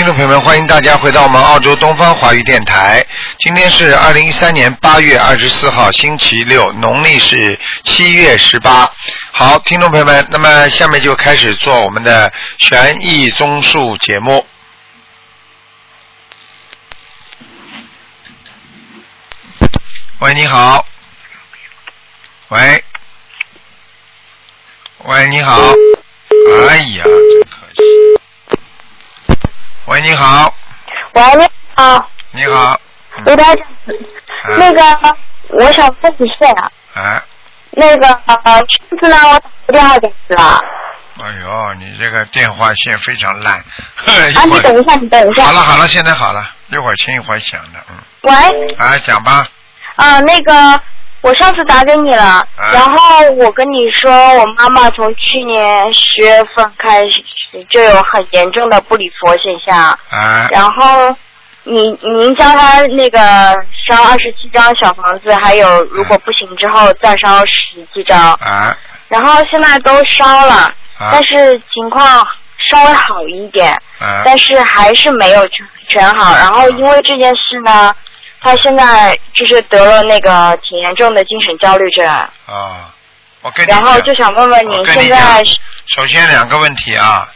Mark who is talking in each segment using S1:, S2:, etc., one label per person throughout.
S1: 听众朋友们，欢迎大家回到我们澳洲东方华语电台。今天是二零一三年八月二十四号，星期六，农历是七月十八。好，听众朋友们，那么下面就开始做我们的悬疑综述节目。喂，你好。喂，喂，你好。哎呀，喂，你好，
S2: 喂，你好，
S1: 你好。
S2: 那个我想问一下，
S1: 哎，
S2: 那个呃上次呢我打过电话给你了，
S1: 哎呦，你这个电话线非常烂。一
S2: 啊，你等一下，你等一下，
S1: 好了好了，现在好了，一会儿轻一会儿响的，嗯。
S2: 喂，
S1: 哎，讲吧。
S2: 啊，那个我上次打给你了，
S1: 啊。
S2: 然后我跟你说，我妈妈从去年十月份开始就有很严重的不理佛现象，
S1: 哎，
S2: 然后您您教她那个烧二十七张小房子，还有如果不行之后再烧十七张，
S1: 哎，
S2: 然后现在都烧了，
S1: 啊。
S2: 但是情况稍微好一点，
S1: 哎，
S2: 但是还是没有全全好。然后因为这件事呢，他现在就是得了那个挺严重的精神焦虑症，
S1: 啊，我跟你
S2: 然后就想问问
S1: 你
S2: 现在
S1: 讲首先两个问题啊，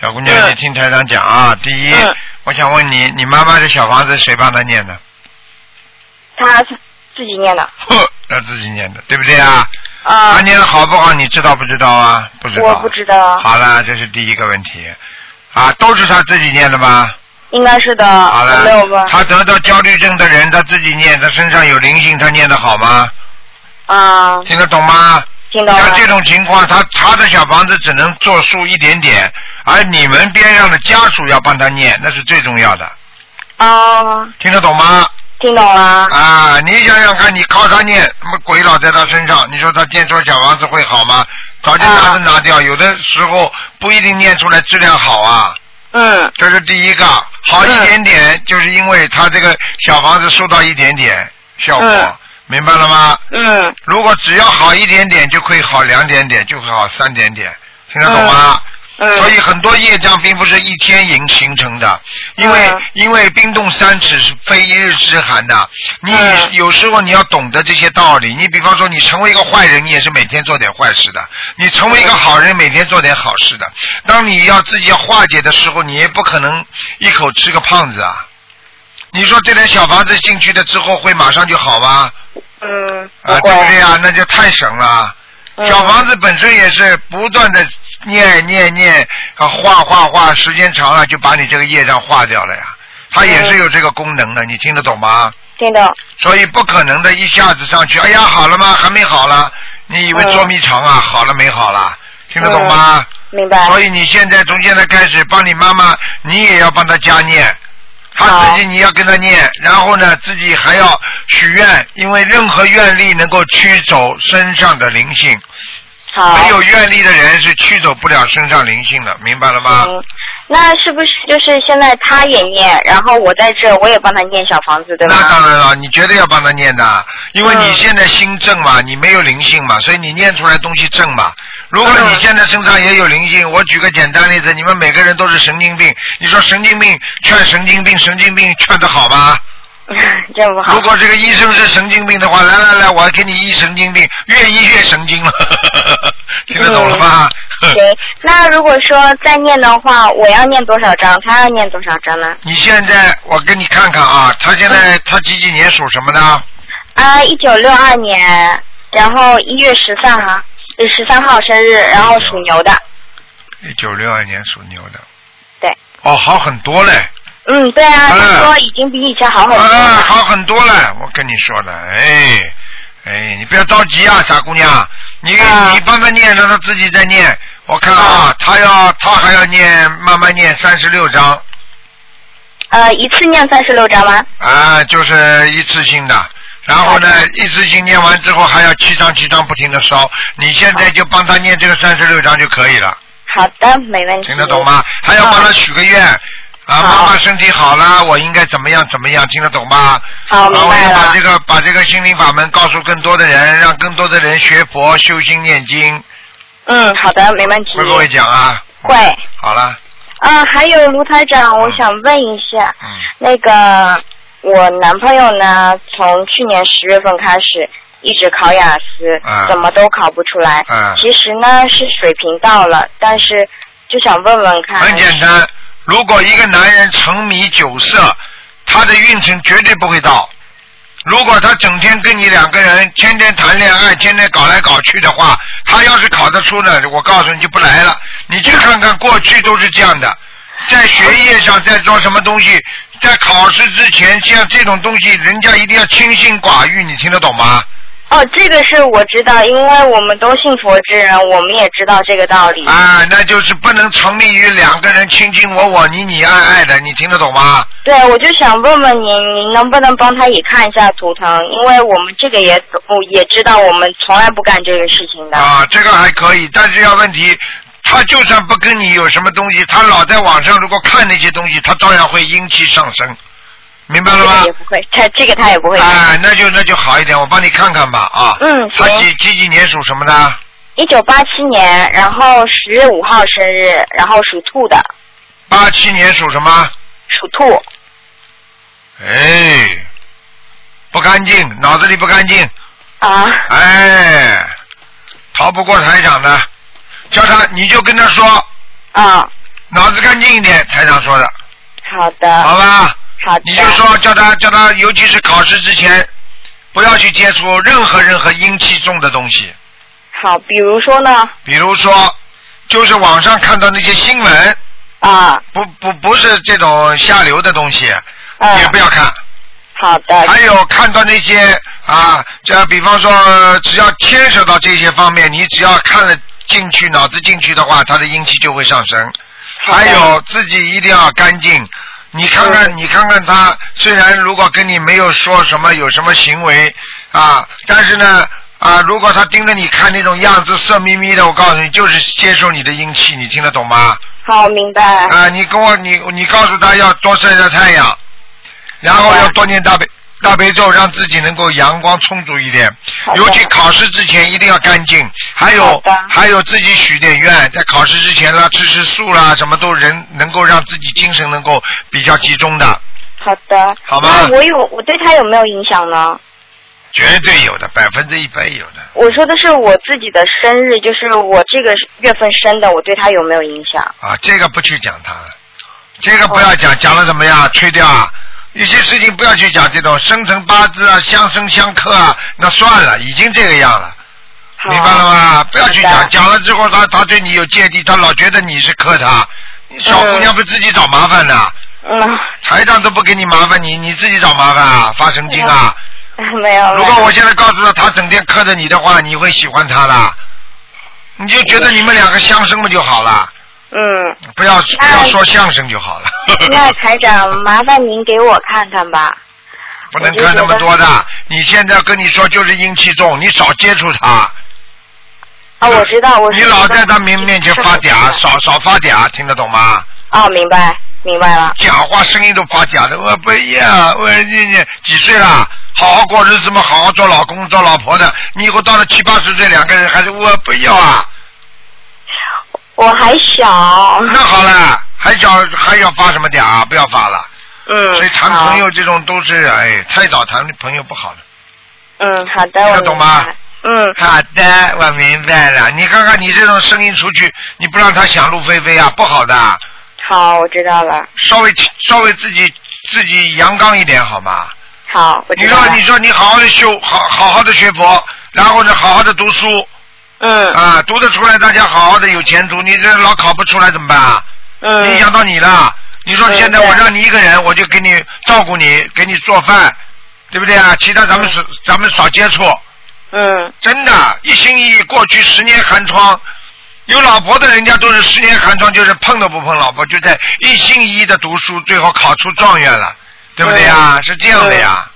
S1: 小姑娘，
S2: 嗯
S1: 你听台长讲啊。第一，
S2: 嗯
S1: 我想问你，你妈妈的小房子谁帮她念的？
S2: 他自己念的
S1: 呵，她自己念的，对不对啊？
S2: 啊
S1: 她，念的好不好？你知道不知道啊？不知道。
S2: 我不知道，
S1: 好了，这是第一个问题。啊，都是她自己念的吗？
S2: 应该是的，没有吧？
S1: 他，得到焦虑症的人，他自己念，他身上有灵性，他念的好吗？
S2: 啊，
S1: 听得懂吗？
S2: 听懂了，
S1: 像这种情况，他他的小房子只能做数一点点，而你们边上的家属要帮他念，那是最重要的，
S2: 啊，
S1: 听得懂吗？
S2: 听懂了，
S1: 啊，你想想看，你靠他念，什么鬼老在他身上，你说他念出小房子会好吗？早就拿着拿掉，有的时候不一定念出来质量好啊。
S2: 嗯。
S1: 这是第一个，好一点点，就是因为他这个小房子收到一点点效果，
S2: 嗯。
S1: 明白了吗？
S2: 嗯。
S1: 如果只要好一点点，就可以好两点点，就会好三点点，听得懂吗？
S2: 嗯，
S1: 所以很多业障并不是一天形形成的，因为、
S2: 嗯
S1: 因为冰冻三尺是非一日之寒的。你
S2: 嗯
S1: 有时候你要懂得这些道理。你比方说，你成为一个坏人，你也是每天做点坏事的；你成为一个好人，每天做点好事的。当你要自己要化解的时候，你也不可能一口吃个胖子啊。你说这点小房子进去了之后会马上就好吗？
S2: 嗯，
S1: 啊，对不对啊？那就太省了。
S2: 嗯
S1: 小房子本身也是不断的念念念啊画画画，时间长了就把你这个业障化掉了呀。它也是有这个功能的，你听得懂吗？
S2: 听懂，
S1: 所以不可能的一下子上去，哎呀好了吗？还没好了，你以为捉迷藏啊？好了没好了？听得懂吗？
S2: 明白，
S1: 所以你现在从现在开始帮你妈妈，你也要帮她加念，她自己你要跟她念，然后呢自己还要许愿，因为任何愿力能够驱走身上的灵性，
S2: 好，
S1: 没有愿力的人是驱走不了身上灵性的，明白了吗？
S2: 嗯，那是不是就是现在他也念，然后我在这我也帮他念小房子，对吧
S1: 那当？然了，你绝对要帮他念的，因为你
S2: 嗯
S1: 现在心正嘛，你没有灵性嘛，所以你念出来东西正嘛。如果
S2: 嗯
S1: 你现在身上也有灵性，我举个简单例子，你们每个人都是神经病，你说神经病劝神经病，神经病劝得好吗？
S2: 这不好
S1: 如。果这个医生是神经病的话，来来来，我给你医神经病，越医越神经了，听得懂了吗？
S2: 行，那如果说再念的话，我要念多少章？他要念多少章呢？
S1: 你现在我给你看看啊，他现在他几几年属什么的？
S2: 啊，一九六二年，然后一月十三号，十三号生日，然后属牛的。
S1: 一九六二年属牛的。
S2: 对。
S1: 哦，好很多嘞。
S2: 嗯，对啊，
S1: 嗯
S2: 他说已经比以前好很多
S1: 啊，
S2: 了。
S1: 好很多了，我跟你说了，哎，哎，你不要着急啊，傻姑娘，你、
S2: 啊
S1: 你帮他念，让他自己再念。我看啊，他要他还要念，慢慢念三十六章
S2: 呃，一次念三十六章吗？
S1: 啊，就是一次性的。然后呢，一次性念完之后还要七张七张不停的烧，你现在就帮他念这个三十六章就可以了，
S2: 好的，没问题。
S1: 听得懂吗？还要帮他许个愿。啊，
S2: 好
S1: 妈妈身体好了，我应该怎么样怎么样，听得懂吗？
S2: 好，明白了
S1: 这。个把这个心灵法门告诉更多的人，让更多的人学佛、修心、念经，
S2: 嗯，好的，没问题。
S1: 会不会讲啊？
S2: 会。
S1: 好了，
S2: 啊，还有卢台长，我想问一下，
S1: 嗯
S2: 那个我男朋友呢，从去年十月份开始一直考雅思，
S1: 啊
S2: 怎么都考不出来。
S1: 嗯
S2: 其实呢是水平到了，但是就想问问看。
S1: 很简单，如果一个男人沉迷酒色，他的运程绝对不会到。如果他整天跟你两个人天天谈恋爱，天天搞来搞去的话，他要是考得出呢，我告诉你就不来了。你去看看过去都是这样的，在学业上在做什么东西，在考试之前，像这种东西，人家一定要清心寡欲，你听得懂吗？
S2: 哦，这个是我知道，因为我们都信佛之人，我们也知道这个道理。
S1: 啊，那就是不能沉迷于两个人卿卿我我、你你爱爱的，你听得懂吗？
S2: 对，我就想问问您，您能不能帮他也看一下图腾？因为我们这个也我也知道，我们从来不干这个事情的。
S1: 啊，这个还可以，但是要问题，他就算不跟你有什么东西，他老在网上如果看那些东西，他照样会阴气上升，明白了吗
S2: 这个也？不会，他这个他也不会。
S1: 啊，那就那就好一点，我帮你看看吧啊。
S2: 嗯
S1: 他几几几年属什么的？
S2: 一九八七年，然后十月五号生日，然后属兔的，
S1: 八七年属什么？
S2: 属兔。
S1: 哎，不干净，脑子里不干净，
S2: 啊，
S1: 哎，逃不过台长的，叫他你就跟他说，
S2: 啊，
S1: 脑子干净一点，台长说的，
S2: 好的，
S1: 好吧？你就说叫他叫他，尤其是考试之前，不要去接触任何任何阴气重的东西，
S2: 好，比如说呢？
S1: 比如说，就是网上看到那些新闻，
S2: 啊，
S1: 不不不是这种下流的东西，
S2: 嗯
S1: 也不要看。
S2: 好的，
S1: 还有看到那些啊，这比方说，只要牵扯到这些方面，你只要看了进去，脑子进去的话，他的阴气就会上升。
S2: 好
S1: 还有自己一定要干净。你看看，
S2: 嗯
S1: 你看看他，虽然如果跟你没有说什么有什么行为啊，但是呢啊，如果他盯着你看那种样子色眯眯的，我告诉你，就是接受你的阴气，你听得懂吗？
S2: 好，明白。
S1: 啊，你跟我你你告诉他要多晒晒太阳，然后要多念大悲大悲咒，让自己能够阳光充足一点。尤其考试之前一定要干净，还
S2: 好
S1: 有
S2: 的
S1: 还有自己许点愿，在考试之前啦，吃吃素啦，什么都人能够让自己精神能够比较集中的，
S2: 好的。
S1: 好吗
S2: 那我有，我对他有没有影响呢？
S1: 绝对有的，百分之一百有的。
S2: 我说的是我自己的生日，就是我这个月份生的，我对他有没有影响？
S1: 啊，这个不去讲他了，这个不要讲，讲了怎么样？吹掉啊！有些事情不要去讲这种生辰八字啊、相生相克啊，那算了，已经这个样了，明白了吗？不要去讲，讲了之后他他对你有芥蒂，他老觉得你是克他，你小姑娘不自己找麻烦的，
S2: 嗯，
S1: 财长都不给你麻烦你，你自己找麻烦啊，发神经啊！
S2: 没有。
S1: 如果我现在告诉他他整天克着你的话，你会喜欢他的，你就觉得你们两个相生不就好了？
S2: 嗯，
S1: 不要不要说相声就好了。
S2: 那台长，麻烦您给我看看吧。
S1: 不能看那么多的。你现在跟你说就是阴气重，你少接触他。
S2: 啊，我知道，我知道
S1: 你老在他面面前发嗲，少少发嗲，听得懂吗？
S2: 哦，明白，明白了。
S1: 讲话声音都发嗲的，我不要，我你你几岁了？好好过日子嘛，好好做老公做老婆的。你以后到了七八十岁，两个人还是我不要啊。
S2: 我还小。
S1: 那好了，还小还要发什么嗲啊？不要发了。
S2: 嗯。
S1: 所以谈朋友这种都是哎，太早谈朋友不好的。
S2: 嗯，好的，
S1: 听
S2: 我
S1: 懂吗？
S2: 嗯，
S1: 好的，我明白了。你看看你这种声音出去，你不让他想入非非啊，不好的。
S2: 好，我知道了。
S1: 稍微稍微自己自己阳刚一点好吗？
S2: 好，我
S1: 你
S2: 知道了。
S1: 说你说你好好的修，好好好的学佛，然后呢好好的读书
S2: 嗯
S1: 啊，读得出来，大家好好的有前途。你这老考不出来怎么办啊？
S2: 嗯。
S1: 影响到你了。你说
S2: 嗯
S1: 现在我让你一个人，我就给你照顾你，给你做饭，对不对啊？其他咱们少咱们少接触。
S2: 嗯
S1: 真的，一心一意，过去十年寒窗，有老婆的人家都是十年寒窗，就是碰都不碰老婆，就在一心一意的读书，最后考出状元了，对不对呀？是这样的呀，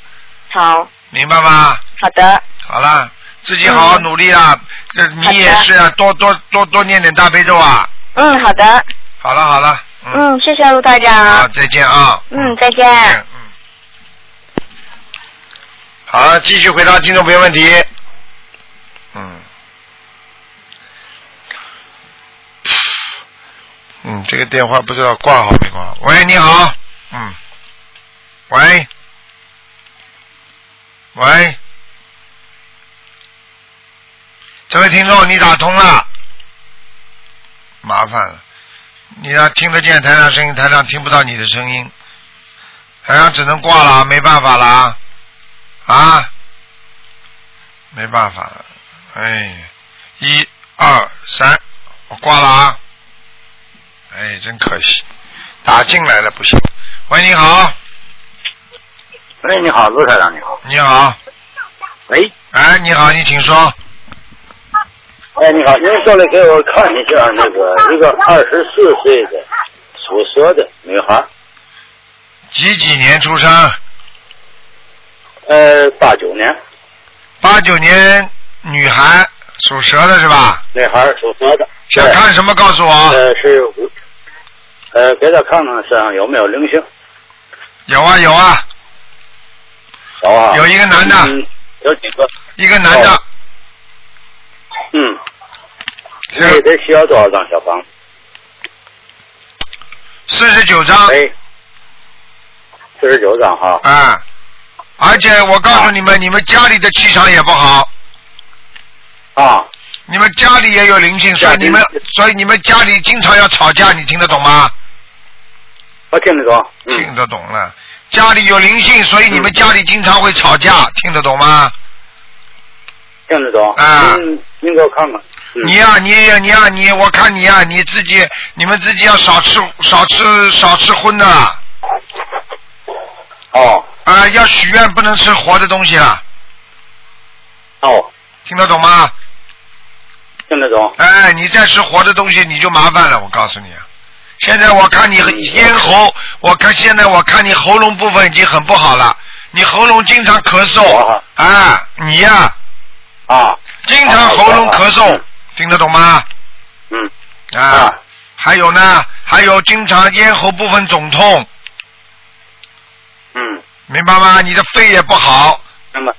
S2: 好，
S1: 明白吗？
S2: 好的，
S1: 好了，自己好好努力啊！这你也是啊，多多多多念点大悲咒啊！
S2: 嗯，好的，
S1: 好了好了，嗯，
S2: 嗯，谢谢陆台
S1: 好，
S2: 长，
S1: 再见啊！
S2: 嗯，再见。
S1: 嗯嗯。好，继续回答听众朋友问题。嗯。嗯，这个电话不知道挂好没挂好。喂，你好。嗯。喂。喂。这位听众，你打通了。麻烦了，你要听得见台上声音，台上听不到你的声音，台上只能挂了，没办法了。啊。没办法了，哎，一二三，我挂了啊。哎，真可惜，打进来了不行。喂，你好。
S3: 喂，你好，陆台长，你好。
S1: 你好。
S3: 喂。
S1: 哎，你好，你请说。
S3: 哎，你好，您过来给我看一下那个 一个二十四岁的属蛇的女孩。
S1: 几几年出生？
S3: 呃，八九年。
S1: 八九年女孩，属蛇的是吧？
S3: 女孩属蛇的。
S1: 想看什么？告诉我。
S3: 呃，是，呃，给她看看身上有没有灵性。
S1: 有啊有啊。
S3: 有啊。
S1: 有一个男的。
S3: 嗯。有几个？
S1: 一个男的。
S3: 嗯。这得需要多少张小房？
S1: 四十九张。
S3: 哎。四十九张哈。
S1: 嗯。而且我告诉你们，你们家里的气场也不好。
S3: 啊。
S1: 你们家里也有灵性，所以你们，所以你们家里经常要吵架，你听得懂吗？
S3: 我听得懂。
S1: 听得懂了，家里有灵性，所以你们家里经常会吵架，听得懂吗？
S3: 听得懂。
S1: 啊。
S3: 您您给我看看。
S1: 你呀，你你呀，你，我看你呀，你自己，你们自己要少吃少吃少吃荤的。
S3: 哦。
S1: 啊，要许愿不能吃活的东西啊。
S3: 哦。
S1: 听得懂吗？
S3: 听得懂。
S1: 哎，你再吃活的东西你就麻烦了，我告诉你啊。现在我看你咽喉，我看现在我看你喉咙部分已经很不好了，你喉咙经常咳嗽。啊。你呀。
S3: 啊。
S1: 经常喉咙咳嗽。听得懂吗？
S3: 嗯。
S1: 啊，还有呢，还有经常咽喉部分肿痛。
S3: 嗯。
S1: 明白吗？你的肺也不好。
S3: 那么。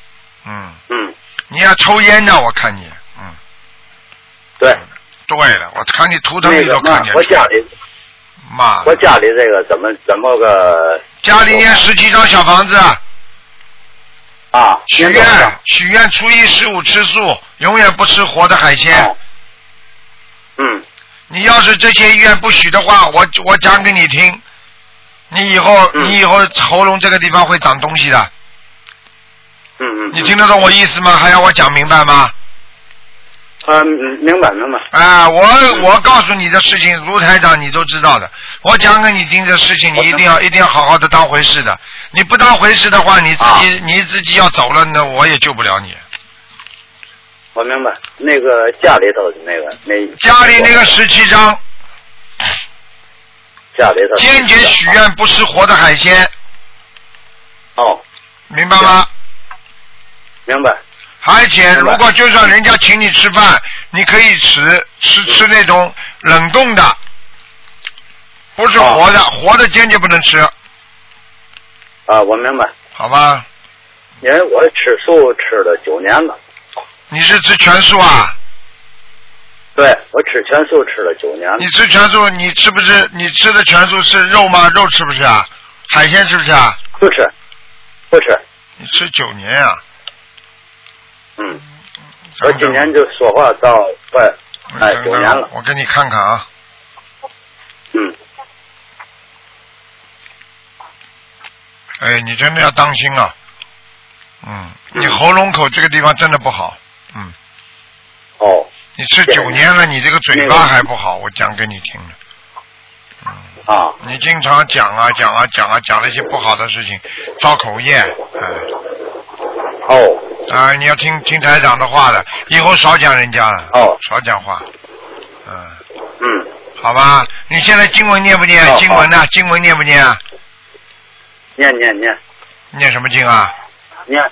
S1: 嗯。
S3: 嗯。
S1: 你要抽烟呢，我看你，嗯。
S3: 对。
S1: 对了，我看你图腾里都看见。
S3: 我家里。
S1: 妈。
S3: 我家里这个怎么怎么个？
S1: 家里念十七张小房子。
S3: 啊。
S1: 许愿，许愿，初一十五吃素，永远不吃活的海鲜。
S3: 嗯，
S1: 你要是这些愿不许的话，我我讲给你听，你以后你以后喉咙这个地方会长东西的。
S3: 嗯嗯。
S1: 你听得懂我意思吗？还要我讲明白吗？
S3: 啊，明白明白。
S1: 啊，我我告诉你的事情，卢台长你都知道的。我讲给你听的事情，你一定要一定要好好的当回事的。你不当回事的话，你自己你自己要走了，那我也救不了你。
S3: 我明白，那个家里头的那个那
S1: 家里那个十七张，
S3: 家里头
S1: 坚决许愿不吃活的海鲜。
S3: 哦，
S1: 明白吗？
S3: 明白。
S1: 而且，如果就算人家请你吃饭，你可以吃吃吃那种冷冻的，不是活的，活的坚决不能吃。
S3: 啊，我明白。
S1: 好吧。
S3: 因为我吃素吃了九年了。
S1: 你是吃全素啊？
S3: 对，我吃全素吃了九年了。
S1: 你吃全素，你吃不吃？你吃的全素是肉吗？肉吃不吃啊？海鲜吃不吃啊？
S3: 不吃，不吃。
S1: 你吃九年呀？
S3: 嗯。我今年就说话到快哎九年了。
S1: 我给你看看啊。
S3: 嗯。
S1: 哎，你真的要当心啊！嗯，你喉咙口这个地方真的不好。嗯，
S3: 哦，
S1: 你吃九年了，你这个嘴巴还不好，我讲给你听了。嗯
S3: 啊，
S1: 你经常讲啊讲啊讲啊讲了一些不好的事情，造口业，哎。
S3: 哦。
S1: 啊，你要听听台长的话的，以后少讲人家了。
S3: 哦。
S1: 少讲话。
S3: 嗯。嗯。
S1: 好吧，你现在经文念不念？经文呢？经文念不念啊？
S3: 念念念。
S1: 念什么经啊？
S3: 念。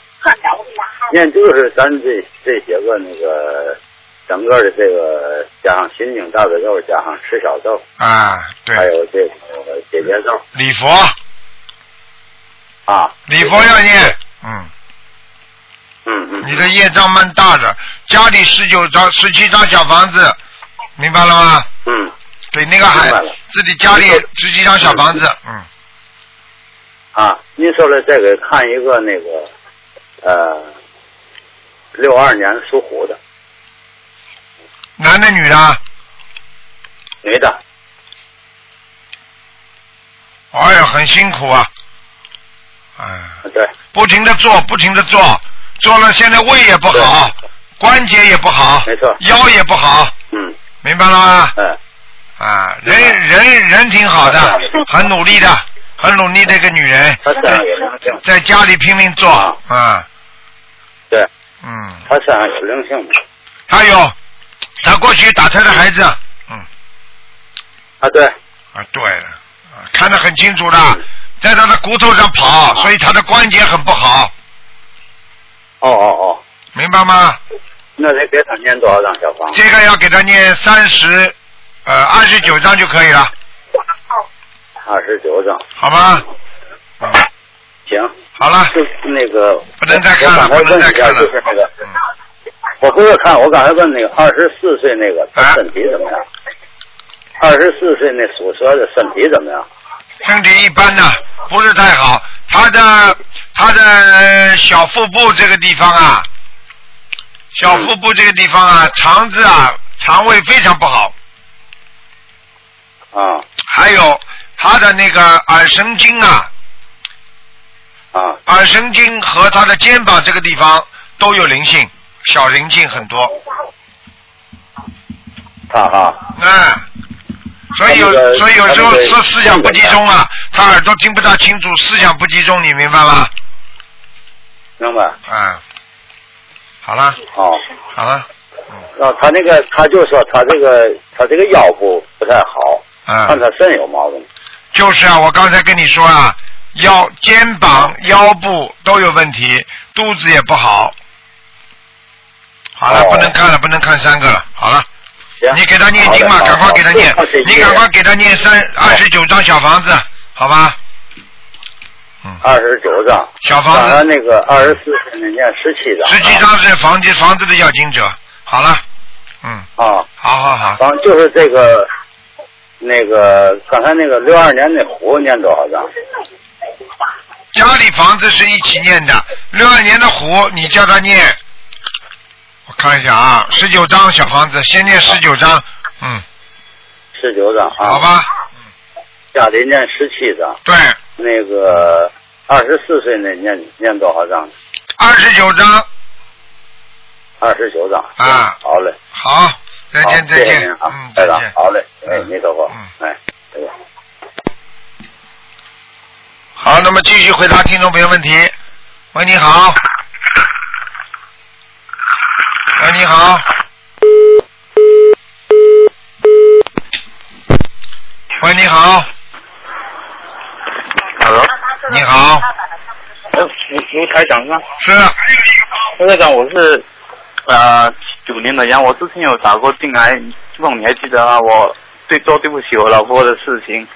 S3: 念就是咱这这些个那个整个的这个加上心经大悲咒，加上十小咒
S1: 啊，对，
S3: 还有这个解结咒。
S1: 礼佛。
S3: 啊。
S1: 礼佛要念。你的业障蛮大的，家里十九张、十七张小房子，明白了吗？
S3: 嗯。
S1: 对那个孩
S3: 明白了
S1: 自己家里十几张小房子，嗯，
S3: 啊，您说的这个看一个那个呃六二年属虎的
S1: 男的女的？
S3: 女的，
S1: 哎呀，很辛苦啊，哎，
S3: 啊对，
S1: 不停的做，不停的做，做了现在胃也不好，关节也不好，
S3: 没错。
S1: 腰也不好，
S3: 嗯。
S1: 明白了吗？
S3: 嗯。
S1: 啊，人人人挺好的，很努力的，很努力的一个女人，在家里拼命做
S3: 啊。
S1: 啊，
S3: 对，
S1: 嗯，
S3: 她身上有灵性
S1: 还有他过去打他的孩子，嗯，
S3: 啊对，
S1: 啊对看得很清楚的，在他的骨头上跑，所以他的关节很不好，
S3: 哦哦哦，
S1: 明白吗？
S3: 那得给他念多少张小房？
S1: 这个要给他念三十，呃，二十九张就可以了，
S3: 二十九张，
S1: 好吗？嗯，
S3: 行，
S1: 好了，
S3: 就那个
S1: 不能再看了不能再看了
S3: 就是那个，
S1: 嗯，
S3: 我回头看，我刚才问那个二十四岁那个
S1: 啊
S3: 他身体怎么样？二十四岁那属蛇的身体怎么样？
S1: 身体一般的，不是太好。他的他的小腹部这个地方啊，小腹部这个地方啊，肠子啊，肠胃非常不好。
S3: 啊
S1: 还有他的那个耳神经啊，
S3: 啊
S1: 耳神经和他的肩膀这个地方都有灵性，小灵性很多。
S3: 他哈
S1: 嗯，所以有所以有时候思思想不集中啊，他耳朵听不大清楚，思想不集中，你明白吗？
S3: 明白？
S1: 啊，好了
S3: 哦，
S1: 好了，
S3: 然后他那个他就说他这个他这个腰部不太好，
S1: 嗯
S3: 看，他肾有毛病。
S1: 就是啊，我刚才跟你说啊，腰、肩膀、腰部都有问题，肚子也不好。好了，
S3: 哦
S1: 不能看了，不能看三个了。好了，
S3: 行，
S1: 你给他念经吧，赶快给他念，你赶快给他念三二十九张小房子，好吧？嗯，
S3: 二十九张，
S1: 小房子。
S3: 那个二十四岁那念十七张，
S1: 十七张是房子房子的要经者。好了，嗯，
S3: 啊，
S1: 好好好，
S3: 房就是这个那个刚才那个六二年那虎念多少张？
S1: 家里房子是一起念的，六二年的虎，你叫他念，我看一下啊，十九张小房子，先念十九张，嗯，
S3: 十九张啊，
S1: 好，吧，
S3: 家里念十七张，
S1: 对，
S3: 那个二十四岁那念念多少张？
S1: 二十九张，
S3: 二十九张。
S1: 啊。
S3: 好嘞，
S1: 好，再见再见嗯，，再见，
S3: 好嘞，哎，没走过
S1: 嗯，
S3: 哎，再见。
S1: 好，那么继续回答听众朋友问题。喂，你好。喂，你好。喂，你好。
S4: Hello，
S1: 你好，
S4: 呃，卢卢台长是吗？
S1: 是
S4: 卢台长，我是呃九年的羊，我之前有打过进来，希望你还记得啊，我对做对不起我老婆的事情。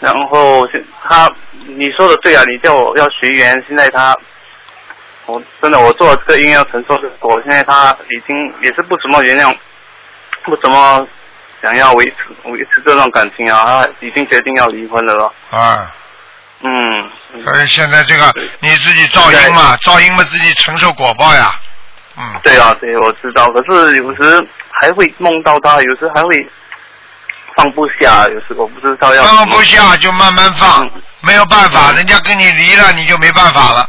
S4: 然后他，你说的对啊，你叫我要随缘，现在他，我真的我做了这个因要承受的果，现在他已经也是不怎么原谅，不怎么想要维持维持这段感情啊，他已经决定要离婚了咯。
S1: 啊，
S4: 嗯，
S1: 所以现在这个你自己噪音嘛，噪音嘛自己承受果报呀。嗯，
S4: 对啊，对，我知道。可是有时还会梦到他，有时还会放不下，有时我不知道要
S1: 放不下就慢慢放
S4: 嗯，
S1: 没有办法，
S4: 嗯
S1: 人家跟你离了，你就没办法了，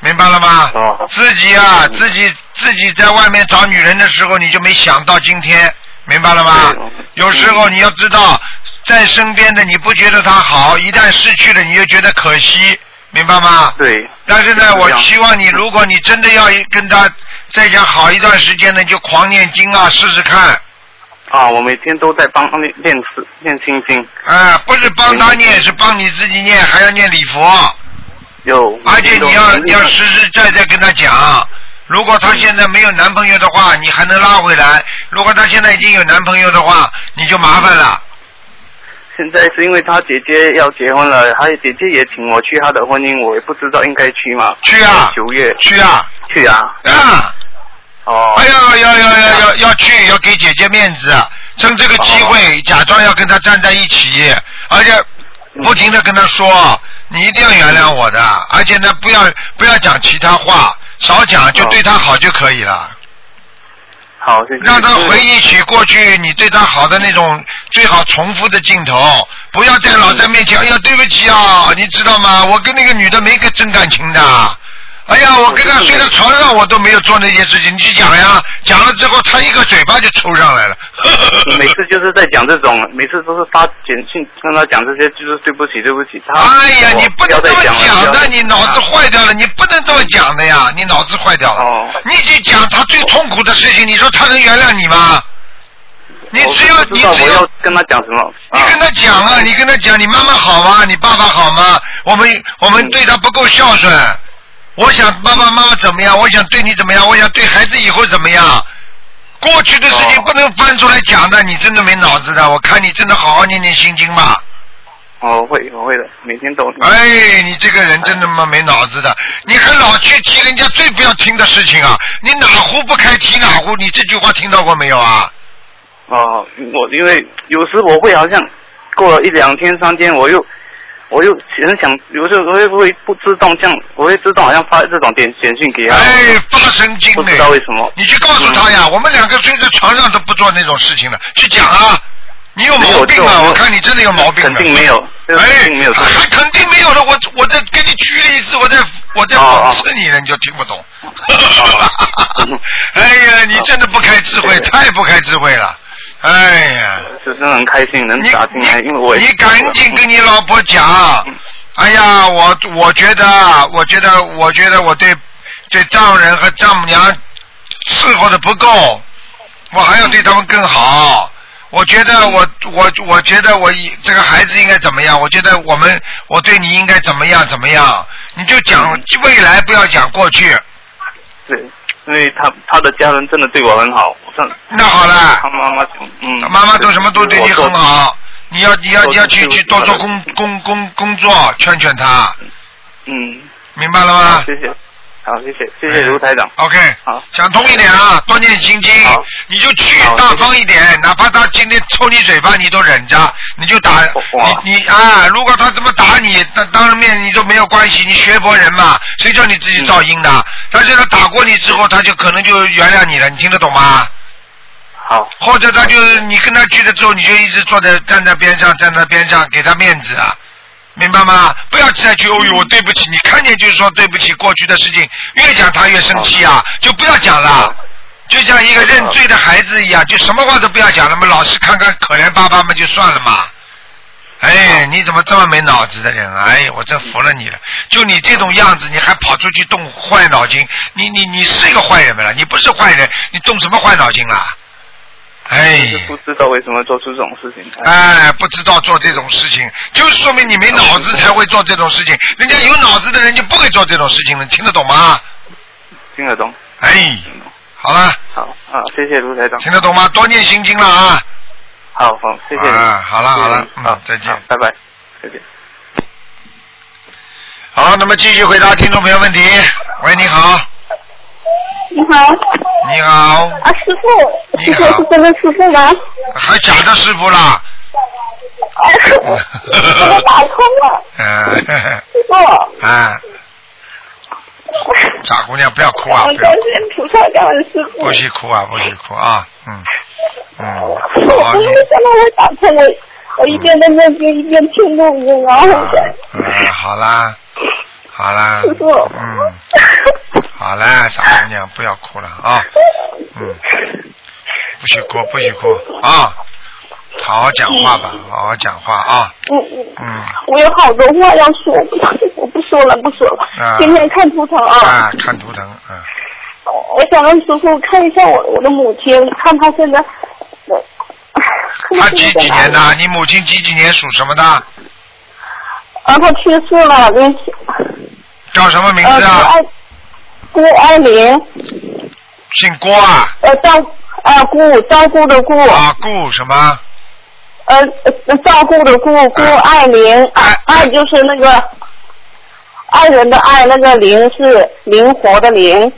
S1: 明白了吗？
S4: 哦
S1: 自己啊，
S4: 嗯
S1: 自己自己在外面找女人的时候，你就没想到今天，明白了吗？有时候你要知道，在身边的你不觉得他好，一旦失去了，你就觉得可惜，明白吗？
S4: 对，
S1: 但是呢，我希望你，如果你真的要跟他再想好一段时间呢，就狂念经啊，试试看。
S4: 啊，我每天都在帮他练练诗练心经，
S1: 啊，不是帮他念，是帮你自己念，还要念礼佛。
S4: 有，
S1: 而且你要
S4: 有
S1: 要实实在在跟他讲，如果他现在没有男朋友的话，你还能拉回来；如果他现在已经有男朋友的话，你就麻烦了。
S4: 现在是因为他姐姐要结婚了，还有姐姐也请我去她的婚姻，我也不知道应该去吗？
S1: 去啊
S4: 九月
S1: 去啊，
S4: 去啊，
S1: 啊！
S4: 哦，
S1: 哎呀，要要要要要去，要给姐姐面子。趁这个机会假装要跟他站在一起，而且不停的跟他说，你一定要原谅我的，而且呢，不要不要讲其他话，少讲，就对他好就可以了。
S4: 好，谢谢。
S1: 让他回忆起过去你对他好的那种最好重复的镜头，不要在老在面前，哎呀，对不起啊，你知道吗？我跟那个女的没个真感情的。哎呀，我跟他睡在床上，我都没有做那件事情。你去讲呀，讲了之后，他一个嘴巴就抽上来了。
S4: 每次就是在讲这种，每次都是发简讯跟他讲这些，就是对不起，对不起。他
S1: 哎呀，你不能这么
S4: 讲
S1: 的，你脑子坏掉了，你不能这么讲的呀，你脑子坏掉了。
S4: 哦
S1: 你去讲他最痛苦的事情，你说他能原谅你吗？你只有
S4: 不知道
S1: 你只
S4: 要跟他讲什么。
S1: 你跟他讲啊，你跟他讲，你妈妈好吗？你爸爸好吗？我们我们对他不够孝顺。我想爸爸妈妈怎么样？我想对你怎么样？我想对孩子以后怎么样？过去的事情
S4: 哦
S1: 不能翻出来讲的，你真的没脑子的。我看你真的好好念念心经吧。
S4: 哦，会，我会的，每天都。
S1: 哎，你这个人真他妈没脑子的，你还老去提人家最不要听的事情啊！你哪壶不开提哪壶，你这句话听到过没有啊？
S4: 哦，我因为有时我会好像过了一两天三天，我又我又很想，有时候我会不会不自动这样，我会自动好像发这种简简讯给他。
S1: 哎，发神经
S4: 不知
S1: 哎！
S4: 道为什么。
S1: 你去告诉他呀，我们两个睡在床上都不做那种事情了，去讲啊！你有毛病啊！我看你真的有毛病。
S4: 肯定没有，
S1: 哎
S4: 定没有，
S1: 还还肯定没有了。我我再给你举例一次，我在我在
S4: 哦
S1: 讽刺你了，你就听不懂。哎呀，你真的不开智慧，太不开智慧了。哎呀，
S4: 就真的很开心能
S1: 你
S4: 打进来，因为我
S1: 你赶紧跟你老婆讲
S4: 嗯。
S1: 哎呀，我我觉得啊，我觉得我觉得我对对丈人和丈母娘伺候的不够，我还要对他们更好。我觉得我我我觉得我以这个孩子应该怎么样？我觉得我们我对你应该怎么样怎么样？你就讲未来，不要讲过去。
S4: 对，因为他他的家人真的对我很好，我上
S1: 那好了。
S4: 他，妈妈讲，嗯，
S1: 妈妈做什么都对你很好，你要你要你要去去多做工工工工作，劝劝他，
S4: 嗯，
S1: 明白了吗，
S4: 谢谢，好，谢谢，谢谢卢台长
S1: ，？OK，
S4: 好。
S1: 想通一点啊，多念心经，你就去大方一点，哪怕他今天抽你嘴巴，你都忍着，你就打你你啊，如果他怎么打你，当当着面你都没有关系，你学佛人嘛，谁叫你自己造因的？但是他打过你之后，他就可能就原谅你了，你听得懂吗？
S4: 好，
S1: 或者他就是你跟他去了之后，你就一直坐在站在边上，站在边上给他面子啊，明白吗？不要再去哦呦，对不起，你看见就是说对不起，过去的事情越讲他越生气啊，就不要讲了。就像一个认罪的孩子一样，就什么话都不要讲了嘛，老是看看可怜巴巴嘛就算了嘛。哎，你怎么这么没脑子的人啊？哎呀，我真服了你了！就你这种样子，你还跑出去动坏脑筋？你你你是一个坏人没了？你不是坏人，你动什么坏脑筋啦？哎，
S4: 就不知道为什么做出这种事情，
S1: 哎，不知道做这种事情，就是说明你没脑子才会做这种事情。人家有脑子的人就不会做这种事情了，听得懂吗？
S4: 听得懂，
S1: 哎，好了，
S4: 好啊，谢谢卢台长，
S1: 听得懂吗？多念心经了啊！
S4: 好好，谢谢你，
S1: 啊好了好了
S4: 好，
S1: 再见
S4: 拜拜，再见。
S1: 好，那么继续回答听众朋友问题。喂，你好，
S5: 你好，
S1: 你好，
S5: 啊，师傅，师
S1: 你好。
S5: 傅是真的师傅吗？
S1: 还假的师傅啦？
S5: 哎，我打通了，
S1: 嗯，
S5: 师傅，
S1: 啊，傻姑娘不要哭啊，
S5: 我
S1: 不要
S5: 感谢菩萨，感恩师傅。
S1: 不许哭啊，不许哭啊，嗯嗯，
S5: 我没想到我打通我，我一边在那边一边听录音，
S1: 啊啊，好啦，好啦，
S5: 师傅，
S1: 嗯，好啦，傻姑娘不要哭了啊，嗯，不许哭，不许哭啊，好好讲话吧，好好讲话啊，
S5: 嗯嗯。
S1: 嗯，
S5: 我有好多话要说，我不说了，不说了。
S1: 啊
S5: 今天看图腾啊，
S1: 啊，看图腾，啊，
S5: 我想让师傅看一下我我的母亲，看她现在。
S1: 她几几年的？你母亲几几年属什么的？
S5: 啊，她去世了，那
S1: 叫什么名
S5: 呃，
S1: 字啊？
S5: 郭爱郭爱玲，
S1: 姓郭啊？
S5: 呃，照啊顾照顾的顾，
S1: 啊，顾什么？
S5: 呃呃照顾的顾，郭爱玲，爱爱就是那个爱人的爱，那个灵是灵活的灵，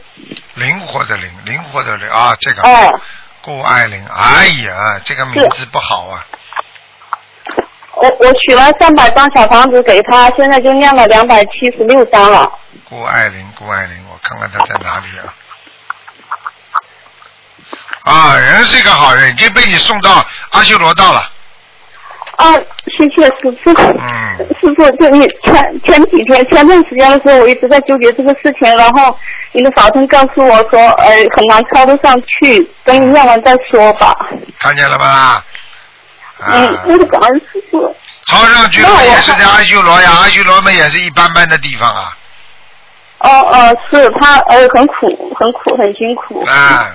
S1: 灵活的灵，灵活的灵啊，这个。
S5: 哎，
S1: 顾爱玲，哎呀，这个名字不好啊。
S6: 我我取了三百张小房子给他，现在就念了两百七十六张了。
S1: 顾爱玲，顾爱玲，我看看他在哪里啊？啊，人是一个好人，已经被你送到阿修罗道了。
S6: 啊，谢谢师傅。
S1: 嗯。
S6: 师傅，就你前前几天前段时间的时候，我一直在纠结这个事情，然后你的法身告诉我说，呃，很难超得上去，等你念完再说吧。
S1: 看见了吧？
S6: 嗯，那个感恩师傅。
S1: 抄上去了也是在阿修罗呀，阿修罗嘛也是一般般的地方啊。
S6: 哦哦，是他呃很苦，很苦，很辛苦。
S1: 啊，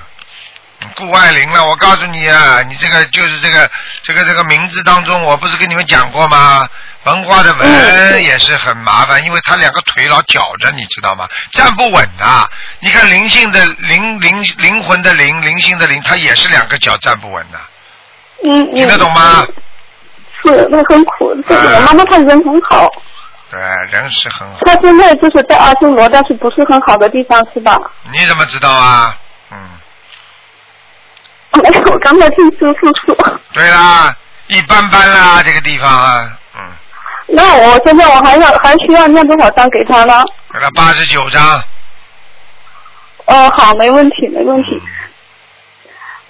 S1: 顾爱玲了，我告诉你啊，你这个就是这个这个这个名字当中，我不是跟你们讲过吗？文化的文也是很麻烦，因为他两个腿老绞着，你知道吗？站不稳啊！你看灵性的灵灵灵魂的灵灵性的灵，他也是两个脚站不稳的。
S6: 嗯嗯。
S1: 听得懂吗？
S6: 是，那很苦。这个我妈妈她人很好。
S1: 对，人是很好。
S6: 她现在就是在阿修罗，但是不是很好的地方，是吧？
S1: 你怎么知道啊？嗯。
S6: 没有，我刚才听师傅说。
S1: 对啦，一般般啦，这个地方啊，嗯。
S6: 那我现在我还要还需要念多少张给他呢？
S1: 给他八十九张。
S6: 哦，好，没问题，没问题。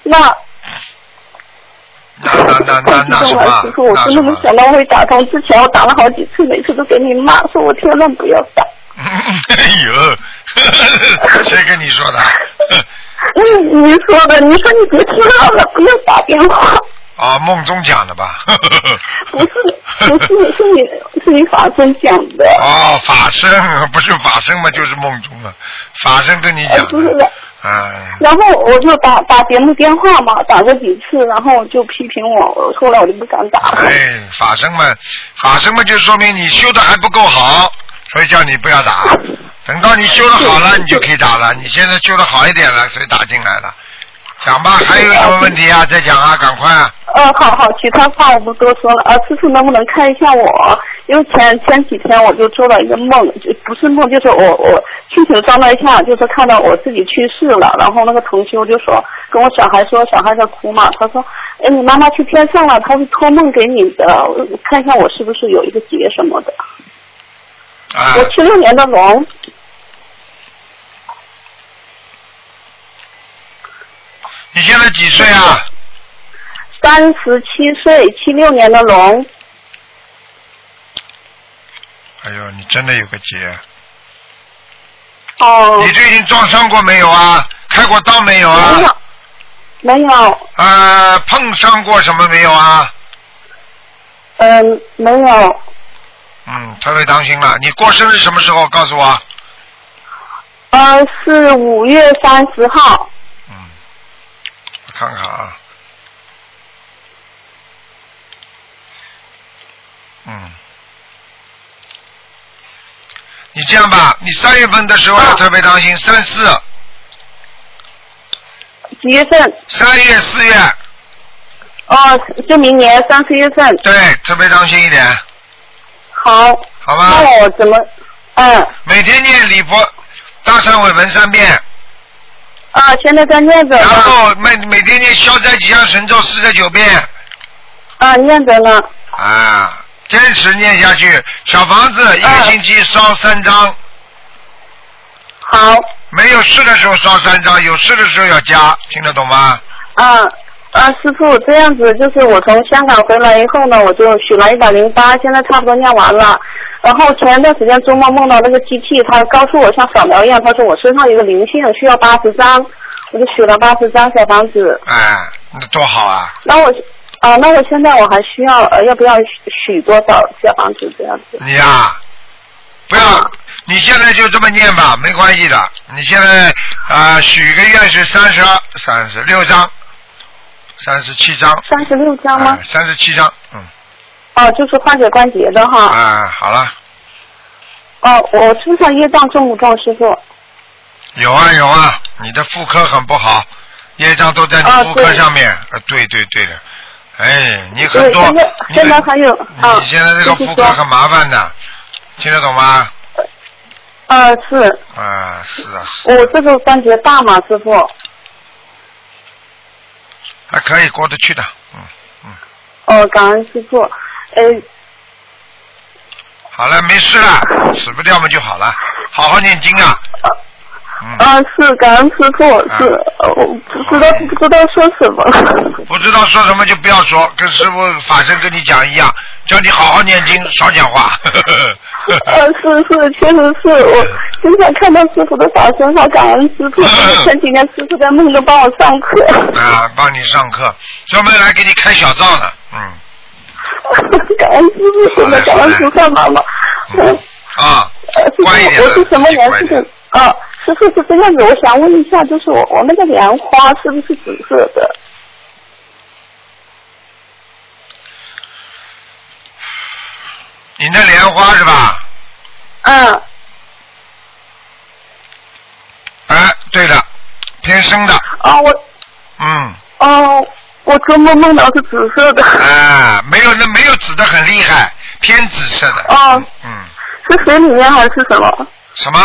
S6: 那。
S1: 那那那那那什么？
S6: 师傅，我真的没想到会打通。之前我打了好几次，每次都给你骂，说我千万不要打。
S1: 哎呦，谁跟你说的？
S6: 你，你说的，你说你别听了，不要打电话。
S1: 啊，梦中讲的吧？
S6: 不是，不是，是你是你法身讲的。
S1: 哦，法身不是法身嘛，就是梦中了。法身跟你讲的。啊。
S6: 然后我就打打节目电话嘛，打过几次，然后就批评我，后来我就不敢打了。
S1: 哎，法生嘛，法生嘛，就说明你修的还不够好，所以叫你不要打。等到你修的好了，你就可以打了。你现在修的好一点了，所以打进来了。讲吧，还有什么问题啊？再讲啊，赶快啊！
S6: 呃，好好，其他话我不多说了。呃，师傅能不能看一下我？因为前前几天我就做了一个梦，就不是梦，就是我我清醒状态下，就是看到我自己去世了。然后那个同修就说，跟我小孩说，小孩在哭嘛，他说，哎，你妈妈去天上了，他是托梦给你的，看一下我是不是有一个劫什么的。
S1: 啊。
S6: 我七六年的龙。
S1: 你现在几岁啊？
S6: 三十七岁，七六年的龙。
S1: 哎呦，你真的有个劫！
S6: 哦。
S1: 你最近撞伤过没有啊？开过刀没有啊？
S6: 没有。没有。
S1: 呃，碰伤过什么没有啊？
S6: 嗯，没有。
S1: 嗯，特别当心了。你过生日什么时候？告诉我。
S6: 呃，是五月三十号。
S1: 看看啊，嗯，你这样吧，你三月份的时候要特别当心，三四。
S6: 几月份？
S1: 三月、四月。
S6: 哦，就明年三四月份。
S1: 对，特别当心一点。
S6: 好。
S1: 好吧。
S6: 那我怎么？嗯。
S1: 每天念礼佛大忏悔文三遍。
S6: 啊，现在在念着。
S1: 然后每每天念消灾吉祥神咒四十九遍。
S6: 啊，念着呢。
S1: 啊，坚持念下去。小房子一个星期烧三张。
S6: 好。
S1: 没有事的时候烧三张，有事的时候要加，听得懂吗？
S6: 啊啊，师傅，这样子就是我从香港回来以后呢，我就许了一百零八，现在差不多念完了。然后前一段时间周末梦到那个机器，他告诉我像扫描一样，他说我身上有个灵性，需要八十张，我就许了八十张小房子。
S1: 哎，那多好啊！
S6: 那我啊，那我现在我还需要呃，要不要许多少小房子这样子？
S1: 你呀，不要，你现在就这么念吧，没关系的。你现在啊，许个愿是三十二、三十六张、三十七张。
S6: 三十六张吗？
S1: 三十七张，嗯。
S6: 哦，就是化解关节的哈。
S1: 啊，好了。
S6: 哦，我身上业障重不重，师傅？
S1: 有啊有啊，你的妇科很不好，业障都在你妇科上面。啊，对对对的，哎，你很多。
S6: 现在现在还有啊。
S1: 你现在这个妇科很麻烦的，听得懂吗？
S6: 呃，是。
S1: 啊，是啊。
S6: 我这个关节大吗，师傅？
S1: 还可以过得去的，嗯嗯。
S5: 哦，感恩师傅。呃，
S1: 好了，没事了，死不掉嘛就好了，好好念经啊。嗯，
S5: 啊，是感恩师傅，是，呃我不知道不知道说什么。
S1: 不知道说什么就不要说，跟师傅法身跟你讲一样，叫你好好念经，少讲话。
S5: 啊，是是，确实是我经常看到师傅的法身，好感恩师傅。前几天师傅在梦中帮我上课。
S1: 啊，帮你上课，专门来给你开小灶呢，嗯。
S5: 感恩师傅，真的感恩菩萨妈妈。嗯，
S1: 啊，
S5: 呃，师
S1: 乖一点，
S5: 我是什么颜色的？啊，师傅是这样子，我想问一下，就是我我那个莲花是不是紫色的？
S1: 你那莲花是吧？
S5: 嗯，
S1: 哎，对的，偏生的，
S5: 啊，我
S1: 嗯，
S5: 哦，我做梦梦到是紫色的。
S1: 啊，没有那没有紫的很厉害，偏紫色的，
S5: 哦，
S1: 嗯，
S5: 是水里面还是什么？
S1: 什么？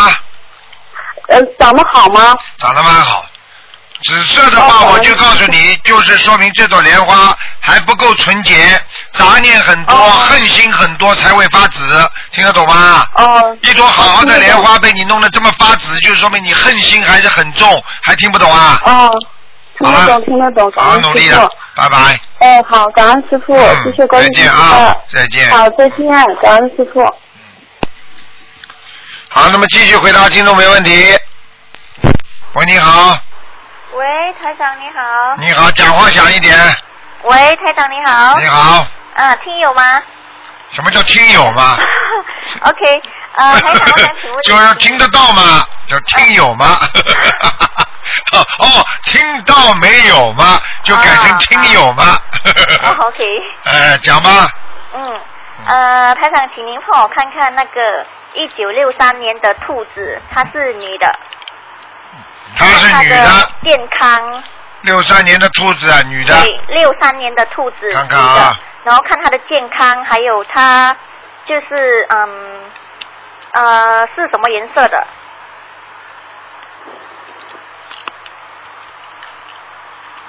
S5: 呃，长得好吗？
S1: 长得蛮好。紫色的话，
S5: 哦
S1: 我就告诉你，就是说明这朵莲花还不够纯洁，杂念很多，
S5: 哦
S1: 恨心很多，才会发紫，听得懂吗？
S5: 哦，
S1: 一朵好好的莲花被你弄得这么发紫，就说明你恨心还是很重，还听不懂啊？
S5: 哦，听得懂，听得懂，感
S1: 努力的
S5: 傅。，
S1: 拜拜。
S5: 哎，好，感恩师傅，
S1: 嗯
S5: 谢谢关心
S1: 再见啊再见
S5: 好，再见，感恩师傅。
S1: 好，那么继续回答听众没问题。喂，你好，
S7: 喂，台长你好。
S1: 你好，讲话响一点。
S7: 喂，台长你好。
S1: 你。好，
S7: 啊，听友吗
S1: 什么叫听友吗？？
S7: OK，呃，台长，我想请问。
S1: 就是听得到吗？叫听友吗？哦，听到没有吗？就改成听友吗？
S7: 哦，OK。
S1: 哎，讲吧。
S7: 嗯，呃，台长，请您帮我看看那个一九六三年的兔子，她是女的。
S1: 她是女
S7: 的
S1: 的，
S7: 健康。
S1: 六三年的兔子啊，女的。
S7: 对，六三年的兔子。
S1: 看看啊。
S7: 然后看她的健康，还有她就是嗯呃是什么颜色的？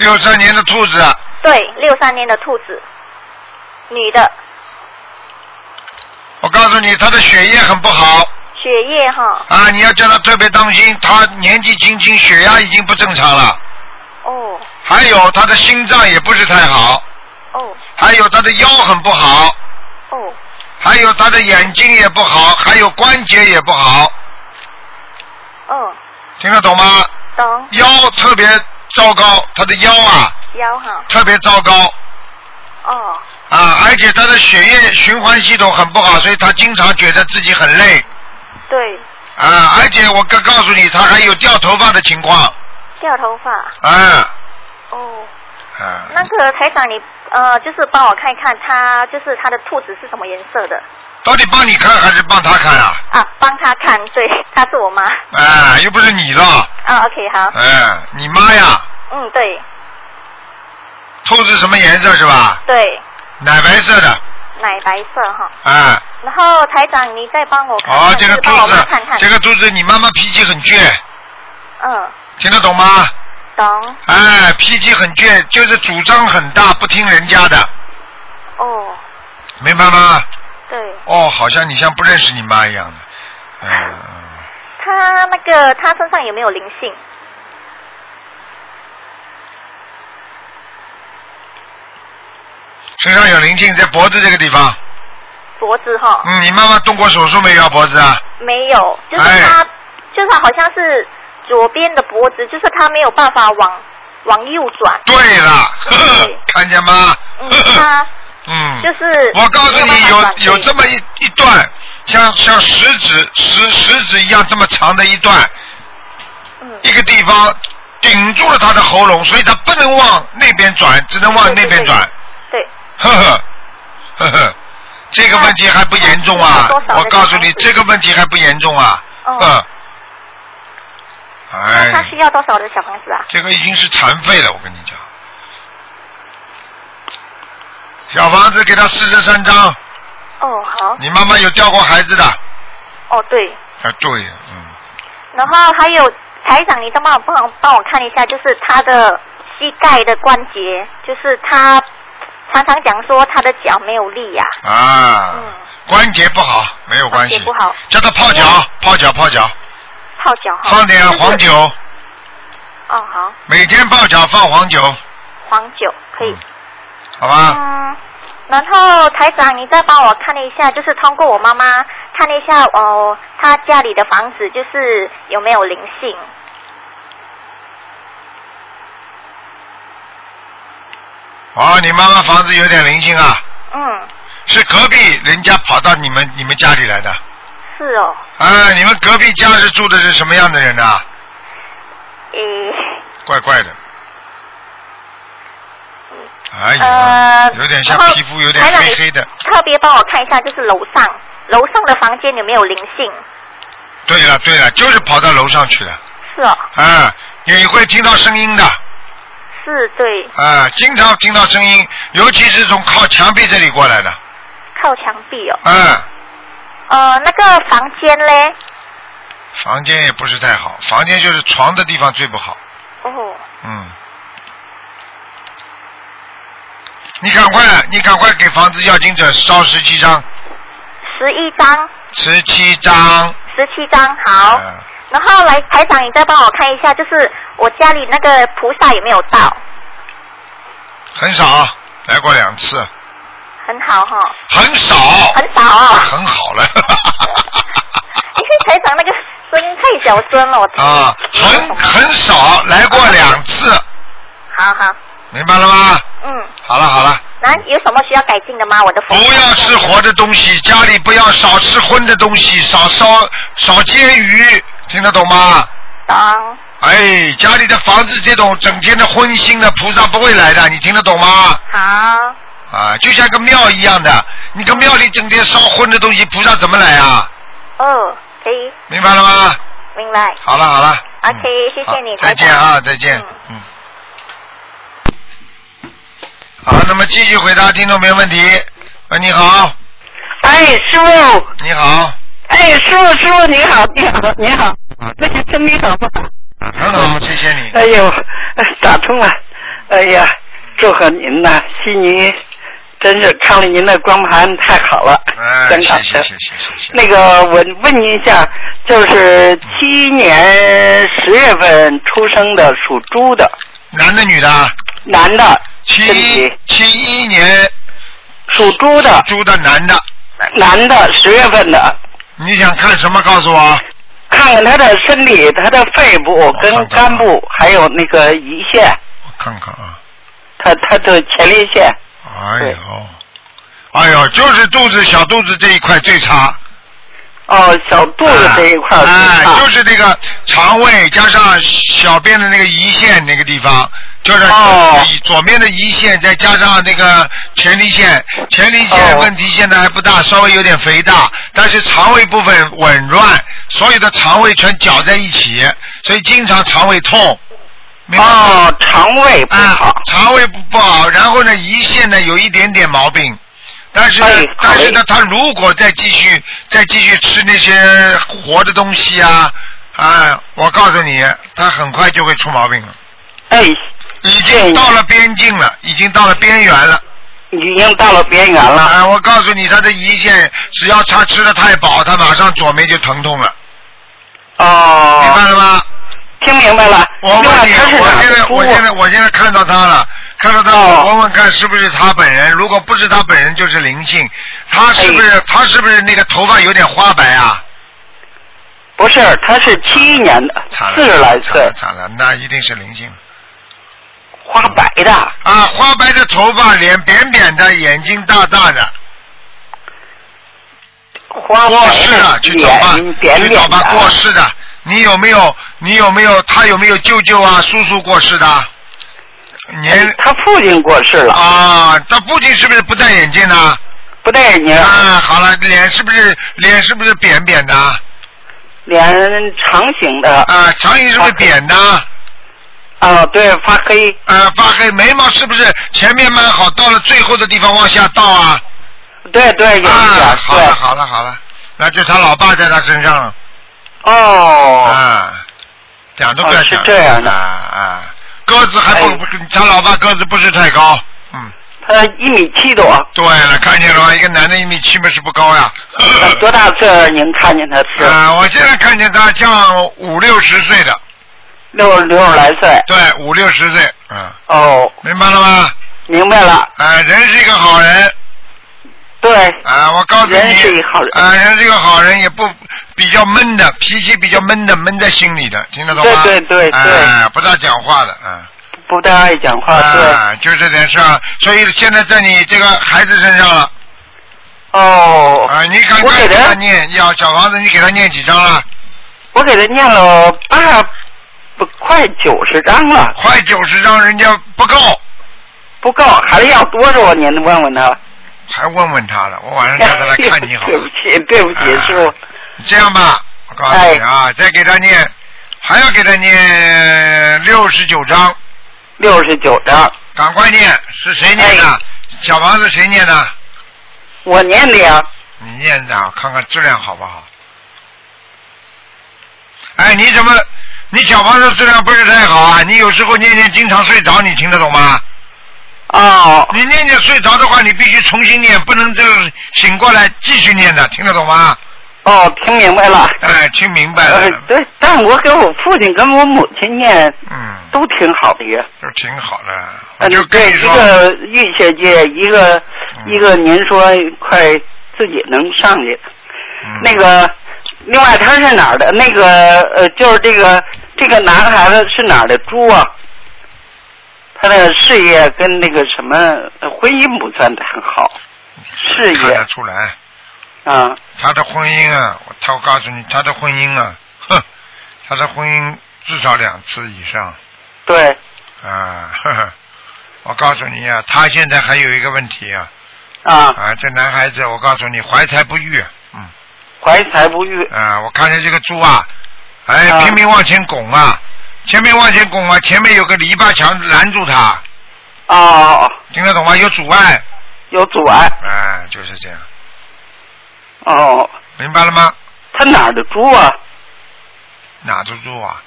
S1: 六三年的兔子，啊。
S7: 对，六三年的兔子，女的，
S1: 我告诉你，她的血液很不好。
S7: 血液哈。
S1: 啊，你要叫她特别当心，她年纪轻轻，血压已经不正常了，
S7: 哦。
S1: 还有她的心脏也不是太好，
S7: 哦。
S1: 还有她的腰很不好，
S7: 哦。
S1: 还有她的眼睛也不好，还有关节也不好，
S7: 哦，
S1: 听得懂吗？
S7: 懂。
S1: 腰特别糟糕，他的腰啊
S7: 腰哈。
S1: 特别糟糕。
S7: 哦。
S1: 啊，而且他的血液循环系统很不好，所以他经常觉得自己很累。
S7: 对，
S1: 啊，而且我告告诉你，他还有掉头发的情况，
S7: 掉头发。
S1: 啊。
S7: 哦，
S1: 啊，
S7: 那个台长你呃就是帮我看一看，它就是它的兔子是什么颜色的
S1: 到底帮你看还是帮他看啊？
S7: 啊？帮他看，对，她是我妈。
S1: 哎，又不是你的，
S7: 啊，OK 好，
S1: 哎，你妈呀，
S7: 嗯对
S1: 兔子什么颜色是吧？
S7: 对，
S1: 奶白色的，
S7: 奶白色哈。
S1: 哎，
S7: 然后台长你再帮我看看，
S1: 哦，这个兔子
S7: 看看，，
S1: 这个兔子，你妈妈脾气很倔，
S7: 嗯，
S1: 听得懂吗？
S7: 懂
S1: 哎，脾气很倔，就是主张很大，不听人家的，
S7: 哦，
S1: 明白吗？
S7: 对。
S1: 哦，好像你像不认识你妈一样的，嗯嗯，
S7: 他那个他身上有没有灵性？
S1: 身上有灵性，在脖子这个地方。
S7: 脖子哈？
S1: 嗯，你妈妈动过手术没有啊？脖子啊？
S7: 没有，就是
S1: 哎
S7: 他，就是好像是左边的脖子，就是他没有办法往往右转。
S1: 对了，呵呵
S7: 对
S1: 看见吗？
S7: 嗯，他
S1: 嗯，
S7: 就是
S1: 我告诉你，有
S7: 有
S1: 这么一一段，像像食指食食指一样这么长的一段，
S7: 嗯
S1: 一个地方顶住了他的喉咙，所以他不能往那边转，只能往那边转。
S7: 对，
S1: 呵呵呵呵，这个问题还不严重啊我告诉你，这个问题还不严重啊。
S7: 哦
S1: 嗯。
S7: 那他
S1: 哎，
S7: 需要多少的小房子啊？
S1: 这个已经是残废了，我跟你讲。小房子给他四十三张，
S7: 哦，好，
S1: 你妈妈有掉过孩子的？
S7: 哦对，
S1: 啊，对，嗯，
S7: 然后还有台长，你再帮我帮我帮我看一下，就是他的膝盖的关节，就是他常常讲说他的脚没有力呀、
S1: 啊，
S7: 嗯，
S1: 关节不好没有关系，
S7: 关节不好。
S1: 叫他泡脚，泡脚，泡脚，
S7: 泡脚哈。
S1: 放点黄。酒，
S7: 哦，好，
S1: 每天泡脚放黄酒，
S7: 黄酒可以。
S1: 好吧？
S7: 嗯，然后台长，你再帮我看一下，就是通过我妈妈看一下哦，她家里的房子就是有没有灵性？
S1: 哦，你妈妈房子有点灵性啊，
S7: 嗯，
S1: 是隔壁人家跑到你们你们家里来的。
S7: 是哦，
S1: 哎，你们隔壁家是住的是什么样的人啊？
S7: 诶，
S1: 怪怪的。哎呀
S7: 呃，，
S1: 有点像皮肤有点黑黑的。
S7: 特别帮我看一下，就是楼上楼上的房间有没有灵性？
S1: 对了对了，就是跑到楼上去的。
S7: 是哦，
S1: 啊，你会听到声音的。
S7: 是对，
S1: 啊，经常听到声音，尤其是从靠墙壁这里过来的。
S7: 靠墙壁哦。
S1: 啊，
S7: 呃，那个房间嘞？
S1: 房间也不是太好，房间就是床的地方最不好。
S7: 哦，
S1: 嗯。你赶快，你赶快给房子要经者烧十七张，
S7: 十一张，
S1: 十七张。
S7: 十七张，好。
S1: 嗯
S7: 然后来台长，你再帮我看一下，就是我家里那个菩萨有没有到？
S1: 很少，来过两次，
S7: 很好哈，
S1: 很少，
S7: 很少啊。
S1: 很好了。
S7: 因为台长那个声音太小声了，我听
S1: 啊，很很少，来过两次，
S7: 好好，
S1: 明白了吗？
S7: 嗯，
S1: 好了好了，
S7: 那有什么需要改进的吗？我的
S1: 不要吃活的东西，家里不要少吃荤的东西，少烧少煎鱼，听得懂吗？
S7: 懂，
S1: 哎，家里的房子这种整天的荤腥的，菩萨不会来的，你听得懂吗？
S7: 好，
S1: 啊，就像个庙一样的，你个庙里整天烧荤的东西，菩萨怎么来啊？
S7: 哦，可以，
S1: 明白了吗？
S7: 明白。
S1: 好了好了。
S7: OK，
S1: 嗯
S7: 谢谢你
S1: 再见啊，再见
S7: 嗯。
S1: 嗯。好，那么继续回答听众朋友问题。喂，你好，
S8: 哎，师傅，
S1: 你好，
S8: 哎，师傅，师傅，你好，你好，你好，那个身体好不好？
S1: 很好，谢谢你。
S8: 哎呦，哎打通了，哎呀，祝贺您呐，悉尼，真是看了您的光盘太好了，
S1: 哎，
S8: 真好的。
S1: 谢谢谢谢谢谢。
S8: 那个，我问您一下，就是七一年十月份出生的属猪的
S1: 男的女的？
S8: 男的，
S1: 七
S8: 身体
S1: 七一年
S8: 属猪的
S1: 猪的男的，
S8: 男的，十月份的，
S1: 你想看什么？告诉我。
S8: 看看他的身体，他的肺部跟肝部，还有那个胰腺，
S1: 我看看啊。
S8: 他他的前列腺。
S1: 哎呦，哎呦，就是肚子小肚子这一块最差。
S8: 哦，小肚子这一块儿
S1: 哎、就是这个肠胃加上小便的那个胰腺那个地方，就是
S8: 哦。
S1: 左边的胰腺再加上那个前列腺，前列腺
S8: 哦。
S1: 问题现在还不大，稍微有点肥大，但是肠胃部分紊乱，所有的肠胃全搅在一起，所以经常肠胃痛。
S8: 哦，肠胃不
S1: 啊
S8: 好，，
S1: 肠胃不不好，然后呢，胰腺呢有一点点毛病，但是呢，
S8: 哎
S1: 但是呢，他如果再继续再继续吃那些活的东西啊，啊，我告诉你，他很快就会出毛病了，
S8: 哎，
S1: 已经到了边境了，已经到了边缘了。
S8: 已经到了边缘了。
S1: 啊，我告诉你，他的胰腺只要他吃的太饱，他马上左面就疼痛了，哦。明白
S8: 哦，
S1: 了吗？
S8: 听明白了。
S1: 我问你，我现在我现在我现在看到他了，看到他，
S8: 哦
S1: 我问问看是不是他本人？如果不是他本人，就是灵性。他是不是、
S8: 哎
S1: 他是不是那个头发有点花白啊？
S8: 不是，他是七一年的，四十来
S1: 惨
S8: 岁
S1: 了，，惨了，那一定是灵性
S8: 花白的。
S1: 啊！花白的头发，脸扁扁的，眼睛大大的，
S8: 花
S1: 过
S8: 白
S1: 世了，
S8: 的
S1: 去找吧，去找吧，过世的。你有没有？你有没有？他有没有舅舅啊、叔叔过世的？年
S8: 哎他父亲过世了，
S1: 啊，他父亲是不是不戴眼镜呢？
S8: 不戴眼镜，
S1: 啊，好了，脸是不是脸是不是扁扁的？
S8: 脸长形的。
S1: 啊，长形是不是扁的？
S8: 啊，对，发黑。
S1: 啊，发黑，眉毛是不是前面蛮好，到了最后的地方往下倒啊？
S8: 对对，有一点
S1: 啊，好了。好了好了，那就他老爸在他身上了。
S8: 哦，
S1: 啊，讲都不要
S8: 哦是
S1: 讲。
S8: 这样的
S1: 啊啊，个子还不，
S8: 哎
S1: 不他老爸个子不是太高，嗯，
S8: 他一米七多，
S1: 对了，看见了吗？一个男的一米七嘛是不高呀。
S8: 呃多大岁数？您看见他是
S1: 啊，我现在看见他像五六十岁的，
S8: 六六十来岁？
S1: 对，五六十岁，嗯，
S8: 哦，
S1: 明白了吗？
S8: 明白了。
S1: 啊，人是一个好人，
S8: 对，
S1: 啊，我告诉你，
S8: 人是一个好人
S1: 啊，人是一个好人，也不比较闷的，脾气比较闷的，闷在心里的，听得懂吗？
S8: 对对对对
S1: 啊，不大讲话的，嗯。
S8: 不大爱讲话，对。
S1: 啊，就这点事儿，所以现在在你这个孩子身上了。
S8: 哦。
S1: 啊，你赶
S8: 我给他
S1: 快给他念要小房子，你给他念几张了？
S8: 我给他念了八不快九十张了，
S1: 快九十张，人家不够，
S8: 不够，还要多少？您问问他。
S1: 还问问他了。我晚上叫他来看你好
S8: 对。不起，对不起，
S1: 啊
S8: 师傅。
S1: 这样吧，我告诉你啊，再给他念，还要给他念六十九章，
S8: 六十九章，
S1: 赶快念，是谁念的？小房子谁念的？
S8: 我念的呀。
S1: 你念的，啊看看质量好不好？哎，你怎么，你小房子质量不是太好啊？你有时候念念经常睡着，你听得懂吗？
S8: 哦。
S1: 你念念睡着的话，你必须重新念，不能这个醒过来继续念的，听得懂吗？
S8: 哦，听明白了。
S1: 哎，听明白
S8: 呃
S1: 了，，
S8: 对，但我给我父亲跟我母亲念
S1: 嗯，
S8: 都挺好的呀。
S1: 都挺好的。我
S8: 嗯，
S1: 就跟
S8: 对，一个玉学界，一个
S1: 嗯
S8: 一个，您说快自己能上去。
S1: 嗯
S8: 那个，另外他是哪儿的？那个呃，就是这个这个男孩子是哪儿的猪啊？他的事业跟那个什么呃婚姻不算很好，事
S1: 看得
S8: 业
S1: 出来，
S8: 啊，
S1: 他的婚姻啊，我他我告诉你，他的婚姻啊，哼，他的婚姻至少两次以上。
S8: 对，
S1: 啊，呵呵，我告诉你啊，他现在还有一个问题啊，
S8: 啊，
S1: 啊，这男孩子，我告诉你，怀才不遇，嗯，
S8: 怀才不遇，
S1: 啊，我看见这个猪啊，哎，
S8: 啊。
S1: 拼命往前拱啊，前面往前拱啊，前面有个篱笆墙拦住他，
S8: 哦，
S1: 听得懂吗？有阻碍，
S8: 有阻碍，
S1: 哎，就是这样，
S8: 哦，
S1: 明白了吗？
S8: 他哪儿的猪啊？
S1: 哪的猪啊？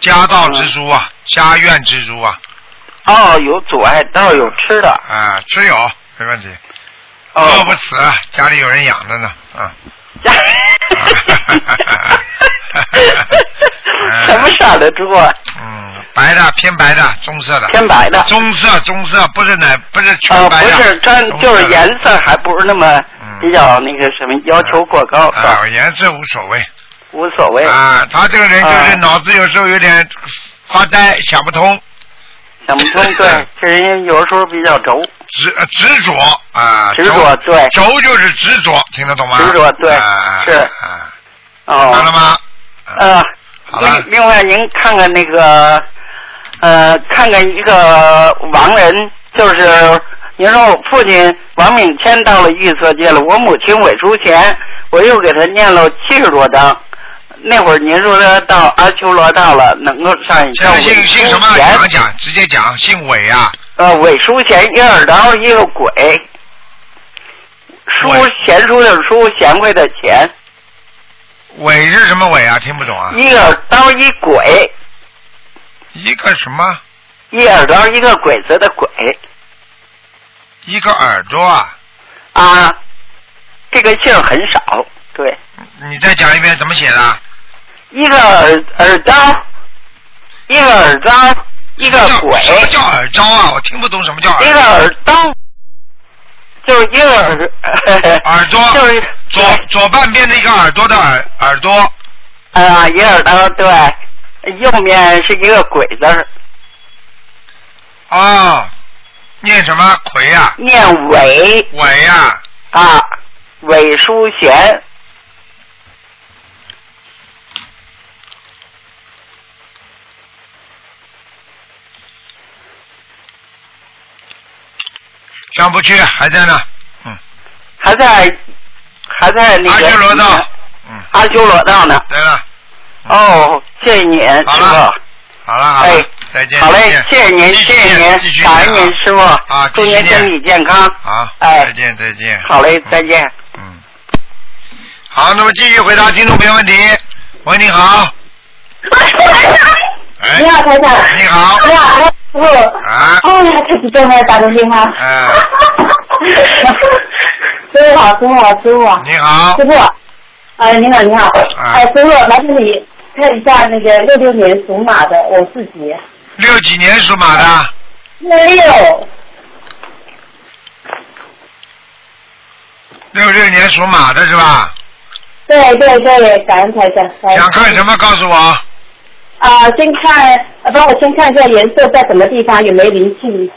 S1: 家道之猪啊，家院之猪啊，
S8: 哦，有阻碍，倒是有吃的，
S1: 啊，吃有没问题，
S8: 哦
S1: 饿不死，家里有人养着呢，啊。
S8: 什么色的猪啊？
S1: 嗯，白的偏白的，棕色的。
S8: 偏白的
S1: 棕色，棕色不是奶，不是全
S8: 呃，
S1: 白的。
S8: 不是，
S1: 它
S8: 就是颜色还不是那么
S1: 嗯
S8: 比较那个什么要求过高？
S1: 啊，颜色无所谓。
S8: 无所谓，
S1: 啊，他这个人就是
S8: 啊
S1: 脑子有时候有点发呆，想不通，
S8: 想不通。对，这人有时候比较轴，
S1: 执呃执着啊。
S8: 执着对
S1: 轴就是执着，听得懂吗？
S8: 执着对
S1: 啊
S8: 是
S1: 啊，明白了
S8: 哦，
S1: 吗？
S8: 呃，另另外您看看那个，呃，看看一个亡人，就是您说我父亲王敏谦到了玉色界了，我母亲韦淑贤，我又给他念了七十多章。那会儿您说他到阿修罗道了，能够上一
S1: 现在姓姓什么？
S8: 贤
S1: 讲讲，直接讲，姓韦啊。
S8: 呃，韦淑贤，一个耳刀，一个鬼。书贤淑的书，贤惠的贤，
S1: 韦是什么韦啊？听不懂啊。
S8: 一个耳刀，一鬼，
S1: 一个什么？
S8: 一耳刀，一个鬼子的鬼
S1: 一个耳朵啊？
S8: 啊。这个姓很少，对，
S1: 你再讲一遍怎么写的？
S8: 一个耳耳刀，一个耳刀，一个鬼，
S1: 什么叫耳招啊？我听不懂什么叫耳。
S8: 一个耳刀，就是一个耳
S1: 耳朵
S8: 就是
S1: 左左半边的一个耳朵的耳耳朵，
S8: 啊，一个耳刀，对，右面是一个鬼字啊，
S1: 哦，念什么？魁呀、
S8: 念韦
S1: 伟呀、
S8: 啊，韦淑贤。
S1: 上不去，还在呢。
S8: 还在还在那个
S1: 阿修罗道。嗯，
S8: 阿修罗道呢。
S1: 对了，
S8: 哦，谢谢您，师
S1: 好了。
S8: 傅。
S1: 好了好了，
S8: 哎，
S1: 再见。
S8: 好嘞，谢谢您，谢谢您，感恩您，师傅。
S1: 啊
S8: 祝您身体健康。
S1: 好，
S8: 哎
S1: 再见再见。
S8: 好嘞，
S1: 嗯
S8: 再见。
S1: 嗯，好，那么继续回答听众朋友问题。喂，你好。哎，
S6: 你好，台长。
S1: 你好。
S6: 你好，傅。啊。哦呀，太激动了，打通电话。
S1: 哎。
S6: 师傅好，师傅好，师傅。
S1: 你好。
S6: 师傅，哎，你好，你好。哎，师傅，麻烦你看一下那个六六年属马的我自己。
S1: 六几年属马的？
S6: 六。
S1: 六六年属马的是吧？
S6: 对对对，感恩台长。
S1: 想看什么？告诉我。
S6: 啊，先看，帮我先看一下颜色在什么地方，有没有灵性？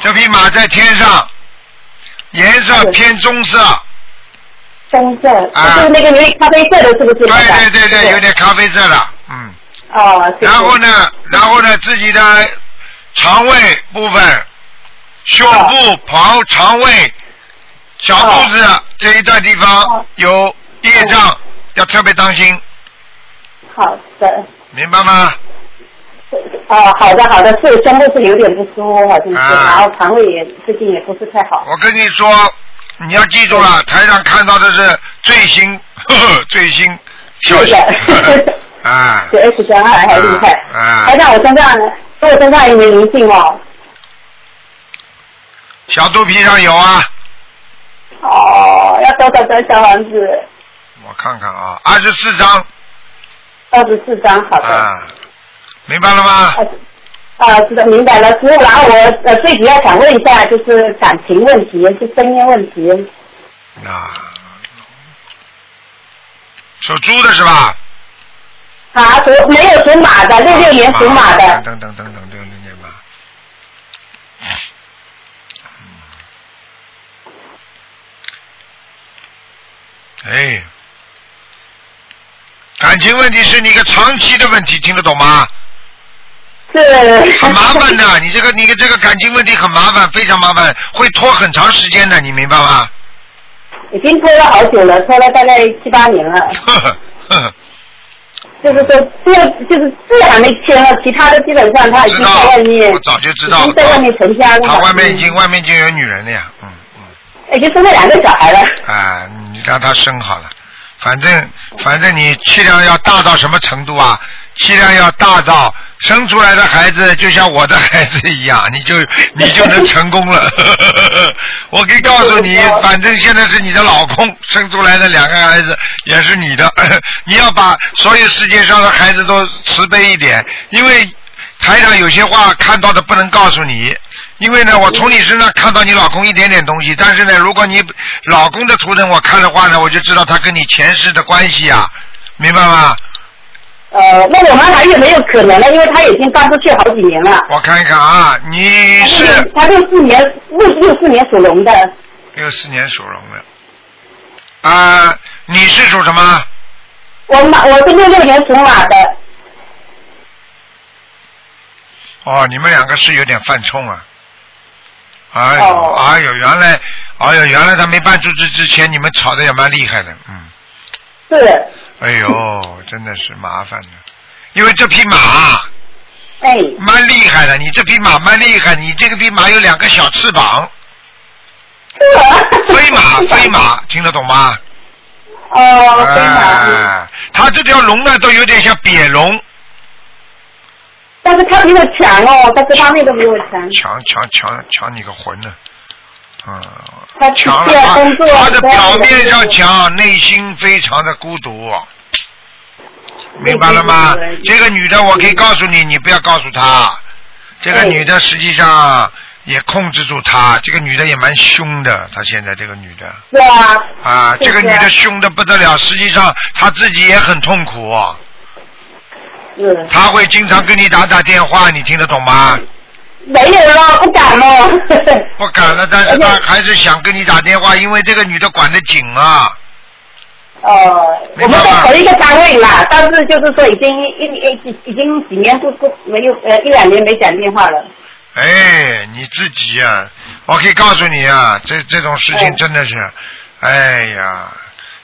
S1: 这匹马在天上，颜色偏棕色。
S6: 棕色。啊。就是那个有点咖啡色的，是不是？对
S1: 对对对，有点咖啡色的，嗯。
S6: 哦。
S1: 然后呢，然后呢，自己的肠胃部分。胸部、旁、肠胃、小肚子这一段地方有业障，要特别当心。
S6: 好的。
S1: 明白吗？
S6: 哦，好的，好的，是胸部是有点不舒服，好像是，然后肠胃也最近也不是太好。
S1: 我跟你说，你要记住了，台上看到的是最新呵呵最新消息。啊。
S6: 比 S 三二还厉害。啊。台上我身上，我身上有没灵性哦？
S1: 小肚皮上有啊。
S6: 哦，要多少张小房子？
S1: 我看看啊，二十四张。
S6: 二十四张，好的。
S1: 啊，明白了吗？
S6: 啊，知道明白了。师傅，然后我呃最主要想问一下，就是感情问题，是婚姻问题。
S1: 啊。属猪的是吧？
S6: 啊，属没有属马的，六六年属马的。
S1: 等等等等，六六年吧。哎，感情问题是你个长期的问题，听得懂吗？
S6: 是。
S1: 很麻烦的，你这个你这个感情问题很麻烦，非常麻烦，会拖很长时间的，你明白吗？
S6: 已经拖了好久了，拖了大概七八年了。就是说，这就是这还没签了，其他的基本上他已经在外面。
S1: 我早就知道。
S6: 已经在外面成家了。
S1: 他外面已经外面已经有女人了呀，嗯。
S6: 已经生了两个小孩了。
S1: 啊，你让他生好了，反正反正你气量要大到什么程度啊？气量要大到生出来的孩子就像我的孩子一样，你就你就能成功了。我可以告诉你，反正现在是你的老公生出来的两个孩子也是你的，你要把所有世界上的孩子都慈悲一点，因为台上有些话看到的不能告诉你。因为呢，我从你身上看到你老公一点点东西，但是呢，如果你老公的图腾我看的话呢，我就知道他跟你前世的关系啊，明白吗？
S6: 呃，那我们还有没有可能呢？因为他已经搬出去好几年了。
S1: 我看一看啊，你是
S6: 他六四年六六四年属龙的。
S1: 六四年属龙的，啊，你是属什么？
S6: 我马，我是六六年属马的。
S1: 哦，你们两个是有点犯冲啊。哎呦，哎呦，原来，哎呦，原来他没搬出去之前，你们吵的也蛮厉害的，嗯。
S6: 是。
S1: 哎呦，真的是麻烦的，因为这匹马，
S6: 哎，
S1: 蛮厉害的。你这匹马蛮厉害，你这个匹马有两个小翅膀。飞马，飞马，听得懂吗？
S6: 哦，飞马。
S1: 它这条龙呢，都有点像扁龙。
S6: 但是他比我强哦，在这方面都比我强。
S1: 强强强强你个魂呢！啊，
S6: 强
S1: 了他他的表面上强，内心非常的孤独。明白了吗？这个女的，我可以告诉你，你不要告诉她。这个女的实际上也控制住他，这个女的也蛮凶的。她现在这个女的。
S6: 对啊。
S1: 啊，这个女的凶的不得了，实际上她自己也很痛苦。她会经常跟你打打电话，你听得懂吗？
S6: 没有了，不敢了。
S1: 不敢了，但是他还是想跟你打电话，因为这个女的管得紧啊。
S6: 哦，我们在同一个单位嘛，但是就是说已经一一已经几年不不没有呃一两年没讲电话了。
S1: 哎，你自己啊，我可以告诉你啊，这这种事情真的是，哎呀。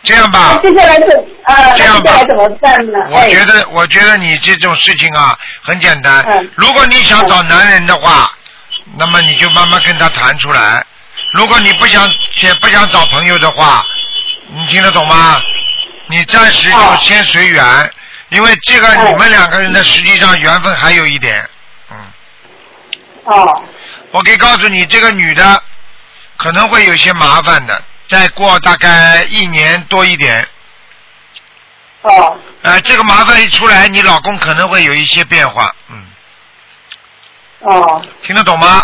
S1: 这样吧，
S6: 接下来
S1: 这样
S6: 吧，怎么办呢？
S1: 我觉得，我觉得你这种事情啊，很简单。如果你想找男人的话，那么你就慢慢跟他谈出来。如果你不想且不想找朋友的话，你听得懂吗？你暂时就先随缘，因为这个你们两个人的实际上缘分还有一点，嗯，
S6: 哦，
S1: 我可以告诉你，这个女的可能会有些麻烦的，再过大概一年多一点，
S6: 哦，
S1: 呃，这个麻烦一出来，你老公可能会有一些变化，嗯，
S6: 哦，
S1: 听得懂吗？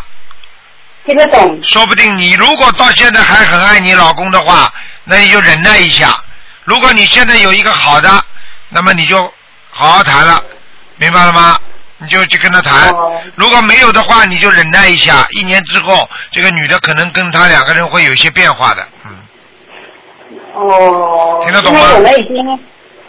S6: 听得懂。
S1: 说不定你如果到现在还很爱你老公的话，那你就忍耐一下。如果你现在有一个好的，那么你就好好谈了，明白了吗？你就去跟他谈。如果没有的话，你就忍耐一下。一年之后，这个女的可能跟他两个人会有一些变化的。嗯，
S6: 哦，
S1: 听得懂吗
S6: 因为我们已经，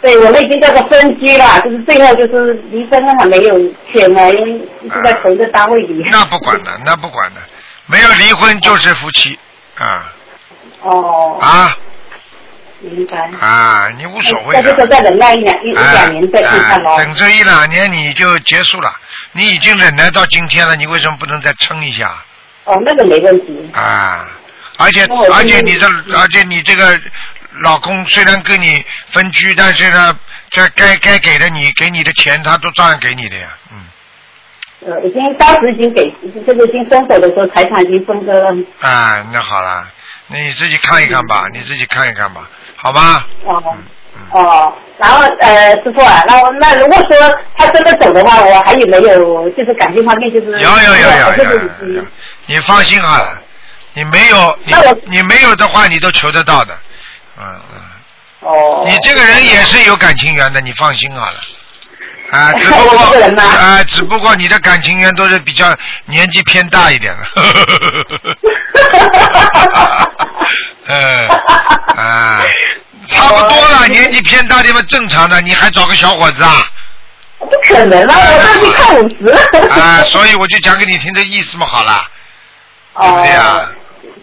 S6: 对我们已经叫做分居了，就是最后就是离婚了还没有选了，因为一直在同一个单位里。
S1: 那不管的，那不管的，没有离婚就是夫妻啊
S6: 哦，
S1: 啊
S6: 明白。
S1: 啊！你无所谓的。
S6: 那就是再忍耐一两一一两年再看看喽。
S1: 哎等这一两年你就结束了，你已经忍耐到今天了，你为什么不能再撑一下？
S6: 哦，那个没问题。
S1: 啊，而且而且你这而且你这个老公虽然跟你分居，但是呢，这该该给的你给你的钱，他都照样给你的呀，嗯
S6: 呃，已经当时已经给，就是已经分手的时候，财产已经分割了。
S1: 啊，那好了，那你自己看一看吧，你自己看一看吧，好吧？
S6: 哦。哦，然后呃，师傅啊，那那如果说他真的走的话，我还有没有就是感情方面就是
S1: 有有有有有，你放心好了，你没有你你没有的话，你都求得到的，嗯嗯。
S6: 哦。
S1: 你这个人也是有感情缘的，你放心好了。啊，只不过啊，只不过你的感情缘都是比较年纪偏大一点的。嗯啊，差不多了，年纪偏大点嘛，正常的，你还找个小伙子啊？
S6: 不可能啊，我当时看五十。
S1: 啊，所以我就讲给你听这意思嘛，好了，
S6: 哦
S1: 对不对啊？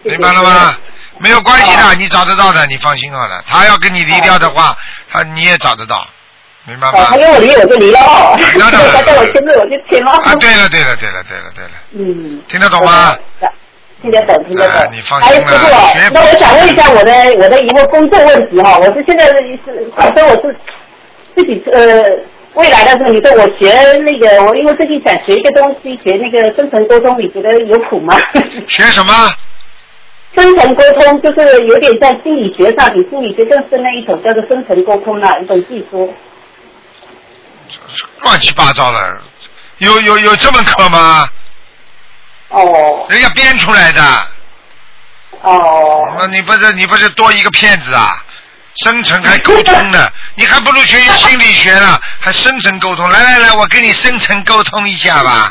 S1: 明白了吗？没有关系的，你找得到的，你放心好了。他要跟你离掉的话，他你也找得到，明白
S6: 哦，
S1: 吗
S6: 他？跟我离我就离了哦，
S1: 那当然
S6: 我签字我就签了。
S1: 啊，对了对了对了对了对了，
S6: 嗯，
S1: 听得懂吗？
S6: 听得懂，听得懂。
S1: 啊你放
S6: 还有
S1: 心了
S6: 师傅
S1: 学，
S6: 那我想问一下我的我的一个工作问题哈，我是现在是反正我是自己呃未来的时候，你说我学那个我因为最近想学一个东西，学那个生存沟通，你觉得有苦吗？
S1: 学什么？
S6: 生存沟通就是有点像心理学上，比心理学更是那一种叫做生存沟通的，一种技术。
S1: 乱七八糟的，有有有这门课吗？
S6: 哦
S1: 人家编出来的。
S6: 哦。
S1: 那你不是你不是多一个骗子啊？生成还沟通呢，你还不如学心理学呢，还深层沟通。来来来，我跟你深层沟通一下吧。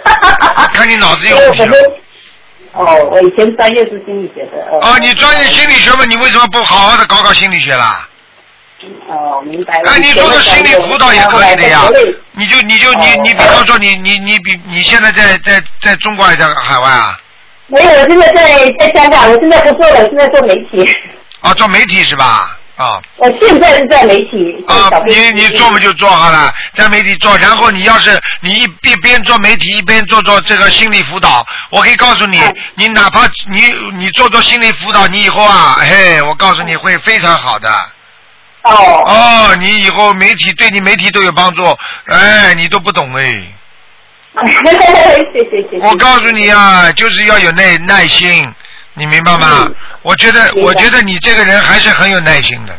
S1: 看你脑子有问题了。
S6: 哦，我以前专业是心理学的。
S1: 哦，你专业心理学嘛，你为什么不好好的搞搞心理学啦？
S6: 哦，明白了。
S1: 哎，你做做心理辅导也可以的呀。你就你就你你比方说你你你比你现在在在在中国还是在海外啊？
S6: 没有，我现在在在香港，我现在不做了，我现在做媒体。
S1: 啊，做媒体是吧？啊。
S6: 我现在是在媒体。
S1: 啊，你你做不就做好了，在媒体做，然后你要是你一边边做媒体一边做做这个心理辅导，我可以告诉你，你哪怕你你做做心理辅导，你以后啊，嘿，我告诉你会非常好的。
S6: 哦。
S1: 哦，你以后媒体对你媒体都有帮助，哎，你都不懂哎。
S6: 谢谢谢谢。
S1: 我告诉你啊，就是要有耐耐心，你明白吗？我觉得我觉得你这个人还是很有耐心的。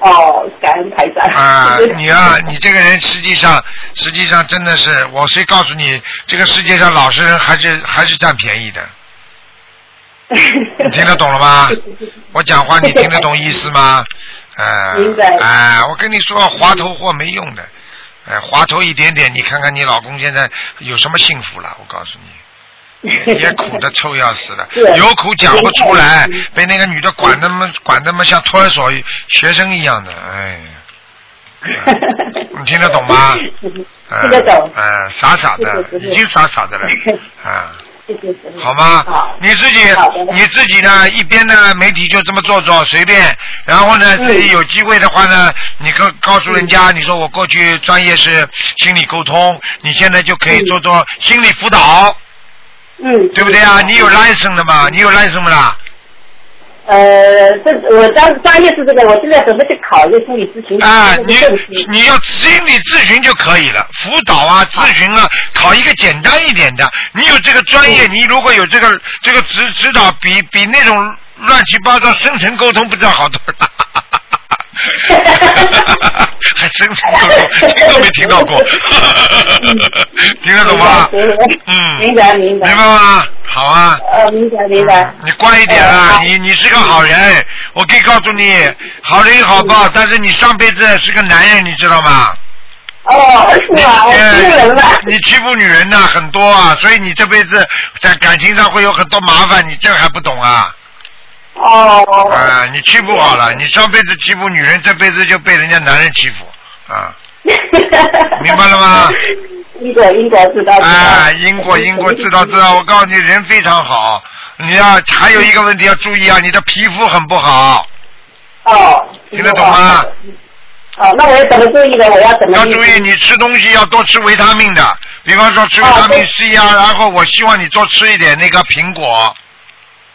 S6: 哦，感恩台长。
S1: 啊，你啊，你这个人实际上，实际上真的是，我谁告诉你，这个世界上老实人还是还是占便宜的。你听得懂了吗？我讲话你听得懂意思吗？哎、
S6: 明白
S1: 哎、我跟你说，滑头货没用的，哎、滑头一点点，你看看你老公现在有什么幸福了？我告诉你，也苦的臭要死的，有苦讲不出来，被那个女的管那么管那么像托儿所学生一样的，哎。你听得懂吗？哎
S6: 听得懂。
S1: 哎、傻傻的，已经傻傻的了，啊。好吗？你自己你自己呢，一边呢媒体就这么做做随便，然后呢
S6: 嗯。
S1: 自己有机会的话呢，你告告诉人家，你说我过去专业是心理沟通，你现在就可以做做心理辅导，
S6: 嗯，
S1: 对不对啊？你有 license 的吗？你有 license 吗啦？
S6: 呃，这我当专业是这个，我现在准备去考一个心理咨询
S1: 啊，你。你要心理咨询就可以了，辅导啊、咨询啊，考一个简单一点的。你有这个专业，你如果有这个这个指指导，比比那种乱七八糟深层沟通不知道好多了。还深层沟通，听都没听到过，听得懂吗？嗯，
S6: 明白明白。
S1: 明白吗？好啊。
S6: 呃，明白明白。
S1: 你乖一点啊！你你是个好人，我可以告诉你，好人有好报。但是你上辈子是个男人，你知道吗？
S6: 哦，是吗？我
S1: 呃
S6: 欺负人了。
S1: 你欺负女人呢、很多啊，所以你这辈子在感情上会有很多麻烦，你这还不懂啊？
S6: 哦。
S1: 啊，你欺负好了，你上辈子欺负女人，这辈子就被人家男人欺负啊，明白了吗？
S6: 因果因果知道知道。
S1: 啊，因果因果知道知道，我告诉你，人非常好。你要还有一个问题要注意啊，你的皮肤很不好，
S6: 哦。
S1: 听得懂吗？
S6: 哦，那我要怎么注意呢？我要怎么？
S1: 要注意，你吃东西要多吃维他命的，比方说吃维他命 C 啊，然后我希望你多吃一点那个苹果，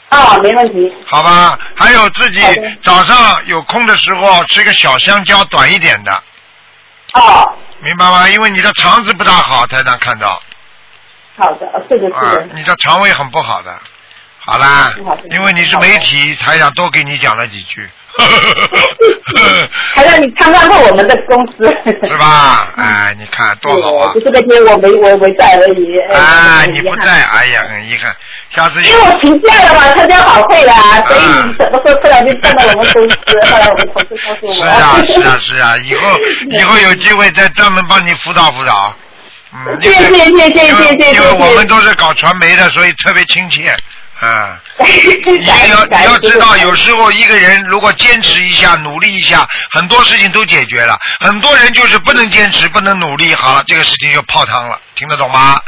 S6: 啊，没问题。
S1: 好吧？还有自己早上有空的时候吃个小香蕉，短一点的。
S6: 哦。
S1: 明白吗？因为你的肠子不大好，才能看到
S6: 好的，是的，是
S1: 啊。，你的肠胃很不好的。好啦，因为你是媒体，台长多给你讲了几句，
S6: 还让你参观过我们的公司。
S1: 是吧？哎，你看多好啊！
S6: 就这个天我没我没在而已。
S1: 啊，你不在，哎呀，很遗憾。下次
S6: 因为我请假了嘛，参加好会啦，所以你什么时候突然就站到我们公司，后来我们同事告诉我。
S1: 是啊，是啊，是啊，以后以后有机会再专门帮你辅导辅导。嗯，
S6: 谢谢谢谢谢谢谢谢
S1: 因为我们都是搞传媒的，所以特别亲切。啊，你要你要知道，有时候一个人如果坚持一下、努力一下，很多事情都解决了。很多人就是不能坚持、不能努力，好了，这个事情就泡汤了，听得懂吗？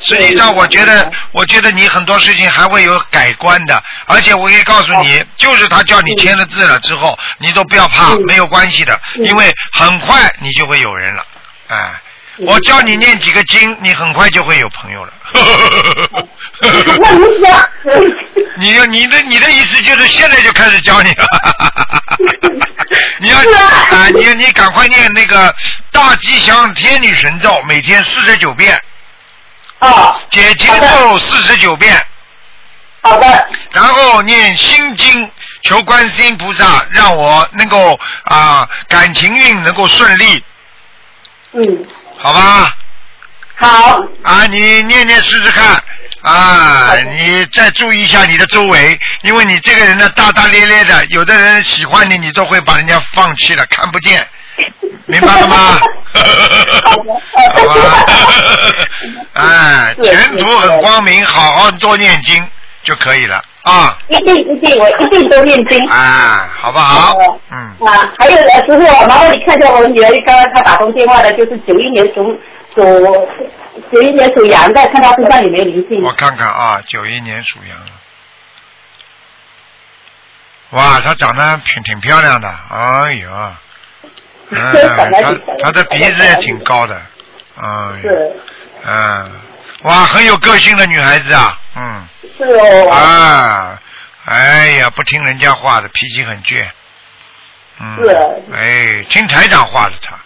S1: 实际上，我觉得，我觉得你很多事情还会有改观的，而且我可以告诉你，就是他叫你签了字了之后，你都不要怕，没有关系的，因为很快你就会有人了，哎。我教你念几个经，你很快就会有朋友了。
S6: 那不行。
S1: 你要你的你的意思就是现在就开始教你了。你要啊，你你赶快念那个大吉祥天女神咒，每天四十九遍。
S6: 啊。
S1: 解结咒四十九遍。
S6: 好的。
S1: 然后念心经，求观世音菩萨让我能够啊感情运能够顺利。
S6: 嗯。
S1: 好吧。
S6: 好。
S1: 啊，你念念试试看。啊，你再注意一下你的周围，因为你这个人呢大大咧咧的，有的人喜欢你，你都会把人家放弃了，看不见，明白了吗？好吧，哎，前途很光明，好好多念经就可以了啊。
S6: 一定一定，我一定都念经。
S1: 啊，好不好？嗯。
S6: 啊，还有呃，师傅，麻烦你看一下我女儿刚刚她打通电话的，就是九一年属属九一年属羊的，看她身上有没有灵性。
S1: 我看看啊，九一年属羊。哇，她长得挺挺漂亮的，哎呦，嗯，她她的鼻子也挺高的，哎，
S6: 是，
S1: 嗯，哇，很有个性的女孩子啊，嗯，
S6: 是哦。
S1: 啊，哎呀，不听人家话的，脾气很倔，嗯，
S6: 是，
S1: 哎，听台长话的她。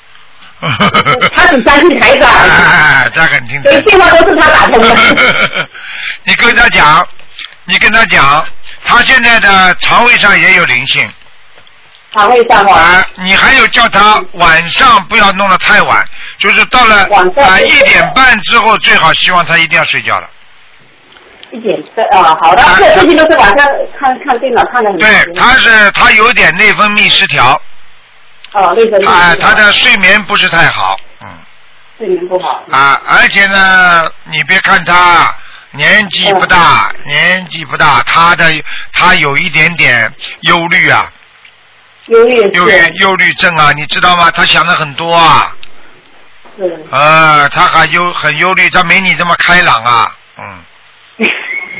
S6: 他很相信台长。
S1: 哎，他很听。
S6: 所以电话都是他打通的。
S1: 你跟他讲，你跟他讲，他现在的肠胃上也有灵性。
S6: 肠胃上
S1: 啊，你还有叫他晚上不要弄得太晚，就是到了啊一点半之后，最好希望他一定要睡觉了。
S6: 一点啊，好的，这最近都是晚上看看电脑看的很
S1: 对，他是他有点内分泌失调。
S6: 哦，内分泌。
S1: 啊，他的睡眠不是太好，嗯。
S6: 睡眠不好。
S1: 啊，而且呢，你别看他年纪不大，年纪不大，他的他有一点点忧虑啊。
S6: 忧虑。
S1: 忧虑忧虑症啊，你知道吗？他想的很多啊。
S6: 是。
S1: 啊，他还忧很忧虑，他没你这么开朗啊，嗯。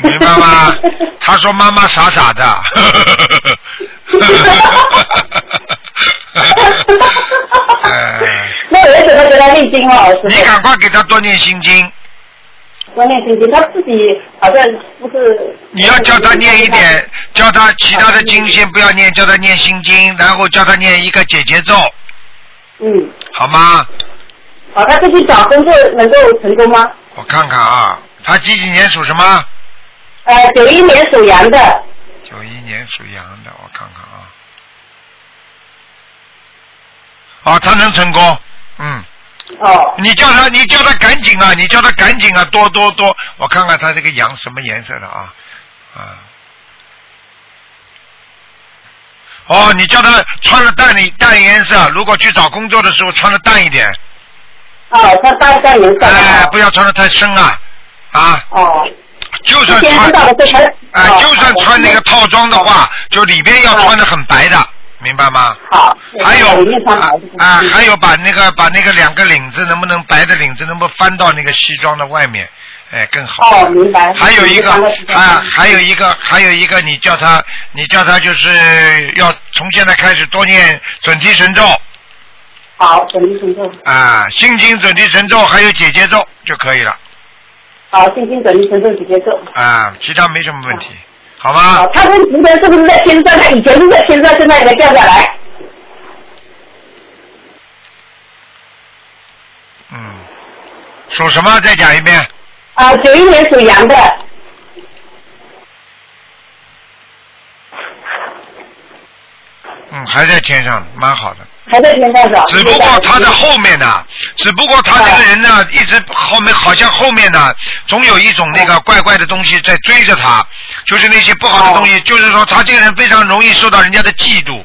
S1: 明白吗？他说妈妈傻傻的。
S6: 那我要怎么给他念经哦？
S1: 你赶快给他多念心经。
S6: 多念心经，他自己好像不是。
S1: 你要叫他念一点，叫他其他的经先不要念，叫他念心经，然后叫他念一个解结咒，
S6: 嗯，
S1: 好吗？
S6: 好，他这去找工作能够成功吗？
S1: 我看看啊，他几几年属什么？
S6: 呃，九一年属羊的，
S1: 九一年属羊的，我看看啊。哦，他能成功，嗯。
S6: 哦。
S1: 你叫他，你叫他赶紧啊！你叫他赶紧啊！多多多，我看看他这个羊什么颜色的啊啊。哦，你叫他穿的淡一淡颜色，如果去找工作的时候穿的淡一点。
S6: 哦，穿淡淡颜色的。
S1: 哎，不要穿的太深啊啊！
S6: 哦。
S1: 就算穿，哎，就算穿那个套装的话，就里边要穿的很白的，明白吗？
S6: 好。
S1: 还有啊，还有把那个把那个两个领子，能不能白的领子，能不能翻到那个西装的外面？哎，更好。
S6: 哦，明白。
S1: 还有一个啊，还有一个，还有一个，你叫他，你叫他就是要从现在开始多念准提神咒。
S6: 好，准提神咒。
S1: 啊，心经准提神咒还有解结咒就可以了。
S6: 好，心经准提神咒解结咒。
S1: 啊，其他没什么问题，好吗？
S6: 好，他跟职人是不是在天上？他以前是在天上，现在给他掉下来。
S1: 嗯，属什么？再讲一遍。
S6: 啊，九一年属羊的。
S1: 嗯，还在天上，蛮好的。
S6: 还在天上是吧？
S1: 只不过他在后面呢，只不过他这个人呢，一直后面好像后面呢，总有一种那个怪怪的东西在追着他，就是那些不好的东西，就是说他这个人非常容易受到人家的嫉妒。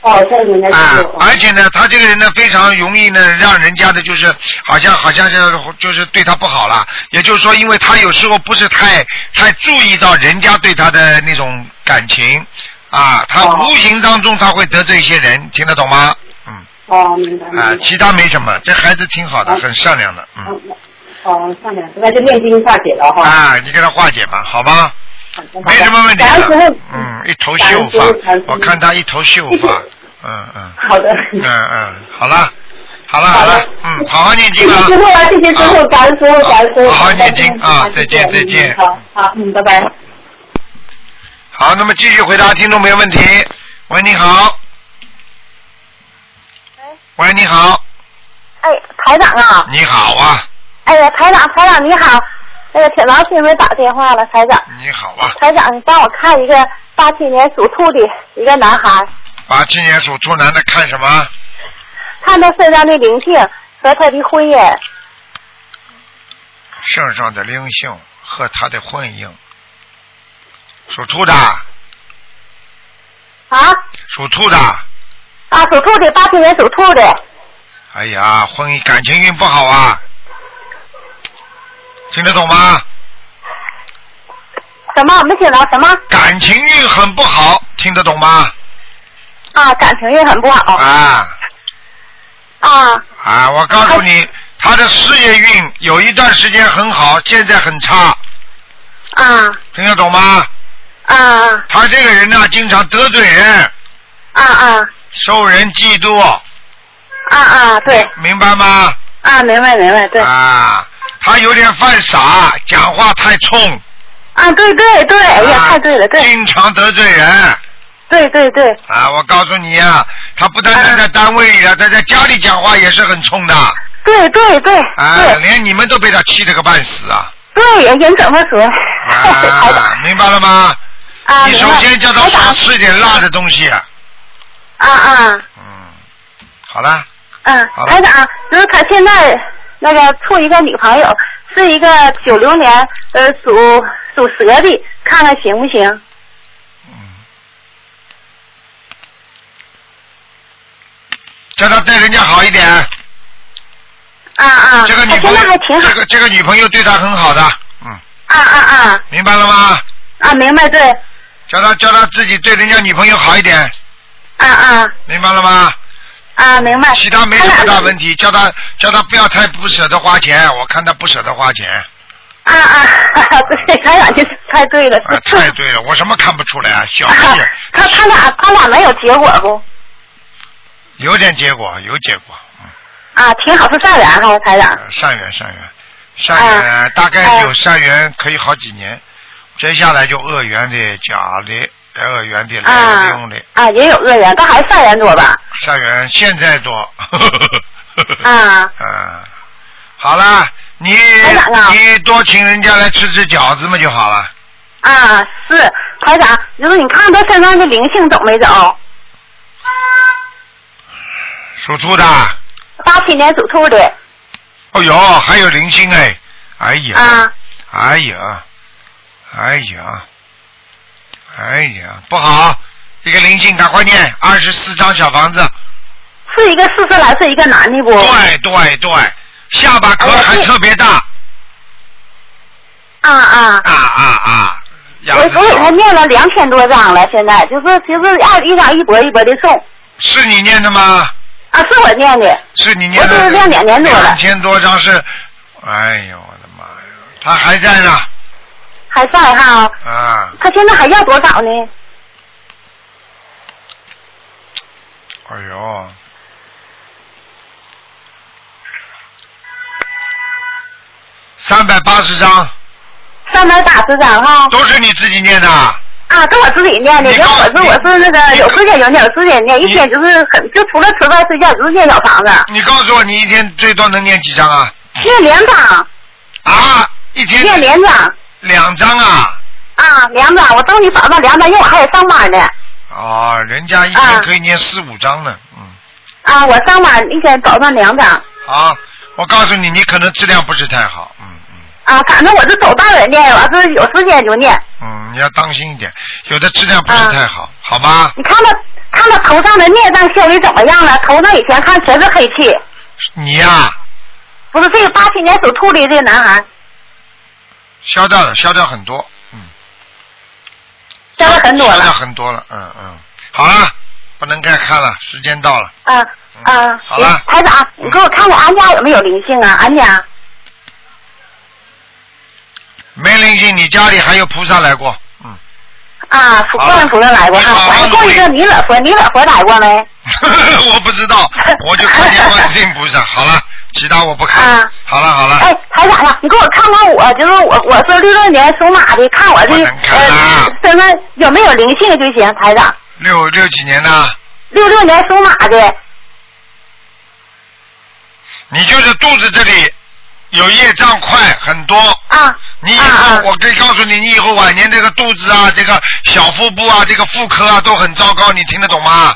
S6: 哦，受人家
S1: 啊，而且呢，他这个人呢，非常容易呢，让人家的就是好像好像是就是对他不好了。也就是说，因为他有时候不是太太注意到人家对他的那种感情。啊，他无形当中他会得罪一些人，听得懂吗？
S6: 嗯。哦，明白。
S1: 啊，其他没什么，这孩子挺好的，很善良的，嗯。
S6: 哦，善良，那就念经化解了哈。
S1: 啊，你给他化解吧，好吗？没什么问题的。嗯，一头秀发，我看他一头秀发，嗯嗯。
S6: 好的。
S1: 嗯嗯，好了，好了好了，嗯，好好念经
S6: 啊。谢谢师傅啊，谢谢师傅，感恩师傅，感恩师傅。
S1: 好好念经啊，再见再见。
S6: 好，好，嗯，拜拜。
S1: 好，那么继续回答听众朋友问题。喂，你好。喂，你好。
S8: 哎，台长啊。
S1: 你好啊。
S8: 哎呀，台长，台长你好。那个，挺长时间没打电话了，台长。
S1: 你好啊。
S8: 台长，你帮我看一个八七年属兔的一个男孩。
S1: 八七年属兔男的看什么？
S8: 看他身上的灵性和他的婚姻。
S1: 身上的灵性和他的婚姻。属兔的。
S8: 啊。
S1: 属兔的。
S8: 啊，属兔的，八七年属兔的。
S1: 哎呀，婚姻感情运不好啊，听得懂吗？
S8: 什么？没听到什么？
S1: 感情运很不好，听得懂吗？
S8: 啊，感情运很不好。
S1: 啊。
S8: 啊。
S1: 啊，我告诉你，他的事业运有一段时间很好，现在很差。
S8: 啊。
S1: 听得懂吗？
S8: 啊。
S1: 他这个人呢，经常得罪人。
S8: 啊啊。
S1: 受人嫉妒。
S8: 啊啊，对。
S1: 明白吗？
S8: 啊，明白明白，对。
S1: 啊，他有点犯傻，讲话太冲。
S8: 啊，对对对，哎呀，太对了，对。
S1: 经常得罪人。
S8: 对对对。
S1: 啊，我告诉你呀，他不单单在单位里啊，他在家里讲话也是很冲的。
S8: 对对对。
S1: 啊，连你们都被他气得个半死啊。
S8: 对，人怎么说？
S1: 啊，明白了吗？
S8: 啊，
S1: 你首先叫他少吃一点辣的东西。
S8: 啊啊。
S1: 嗯，好了。
S8: 嗯，台长，就是他现在那个处一个女朋友，是一个九六年呃属属蛇的，看看行不行？
S1: 嗯。叫他对人家好一点。
S8: 啊啊。
S1: 这个女朋友，这个这个女朋友对他很好的，嗯。
S8: 啊啊啊。
S1: 明白了吗？
S8: 啊，明白对。
S1: 叫他叫他自己对人家女朋友好一点。
S8: 啊啊。
S1: 明白了吗？
S8: 啊，明白。
S1: 其他没什么大问题，叫他叫他不要太不舍得花钱，我看他不舍得花钱。
S8: 啊啊，对，他俩就是 太对了。
S1: 啊，太对了，我什么看不出来啊，小事。
S8: 他他俩他俩没有结果不？
S1: 有点结果，有结果，嗯。
S8: 啊，挺好，是善缘哈，台长。
S1: 善缘善缘，善缘大概有善缘可以好几年，接下来就恶缘的假的，恶缘的来
S8: 啊
S1: 用的，
S8: 啊，也有恶缘，但还善缘多吧？
S1: 善缘现在多。
S8: 啊，
S1: 嗯，好了，你你多请人家来吃吃饺子嘛就好了。
S8: 啊，是。台长，就是你看他身上的灵性走没走？
S1: 属兔的，
S8: 八七年属兔的。
S1: 哦哟，还有灵性哎，哎呀，
S8: 啊，
S1: 哎呀，哎呀，哎呀，不好，一个灵性赶快念二十四张小房子。
S8: 是一个四十来岁一个男的不？
S1: 对对对，下巴壳还特别大。
S8: 啊啊
S1: 啊啊啊！
S8: 我我给他念了两千多张了，现在就是就是要一张一波一波的送。
S1: 是你念的吗？
S8: 啊，是我念的。
S1: 是你念的。
S8: 我是念两年多了
S1: 两千多张是，哎呦我的妈呀，他还在呢
S8: 还在哈，
S1: 啊！
S8: 他现在还要多少呢？
S1: 哎呦，三百八十张
S8: 三百八十张哈。
S1: 都是你自己念的。
S8: 啊，都我自己念的，因为我是我是那个有时间就念，有时间念，一天就是很就除了吃饭睡觉就是念小房子，
S1: 你告诉我，你一天最多能念几张啊？
S8: 念两张。
S1: 啊，一天
S8: 念两张。
S1: 两张啊？
S8: 啊，两张，我等你找到两张，因为我还得上班呢。
S1: 哦，人家一天可以念四五张呢。嗯，
S8: 啊，我上班一天早上两张。
S1: 啊，我告诉你，你可能质量不是太好。嗯嗯
S8: 啊，反正我是走道人念，我是有时间就念。
S1: 嗯，你要当心一点，有的质量不是太好，好吧？
S8: 你看他看他头上的孽障消的怎么样了？头上以前看全是黑气，
S1: 你呀、
S8: 不是这个八七年属兔的这个男孩，
S1: 消掉了，消掉很多，
S8: 消了很多
S1: 消掉
S8: 了。
S1: 很多了，嗯嗯。好了，不能再看了，时间到了。
S8: 啊啊，
S1: 好了
S8: 台长，你给我看看俺家有没有灵性啊？俺家
S1: 没灵性，你家里还有菩萨来过，
S8: 啊，福观音菩萨来过哈，我还过一个弥勒佛，弥勒佛来过没？
S1: 我不知道，我就看见观世音菩萨。好了，其他我不看。
S8: 啊
S1: 好了好了，
S8: 哎，台长啊，你给我看看我，就是我我是六六年属马的，看我这呃身份有没有灵性就行，台长。
S1: 六六几年的？
S8: 六六年属马的，
S1: 你就是肚子这里有业障快很多。
S8: 啊。
S1: 你以后我可以告诉你，你以后晚年这个肚子啊，这个小腹部啊，这个妇科啊都很糟糕，你听得懂吗？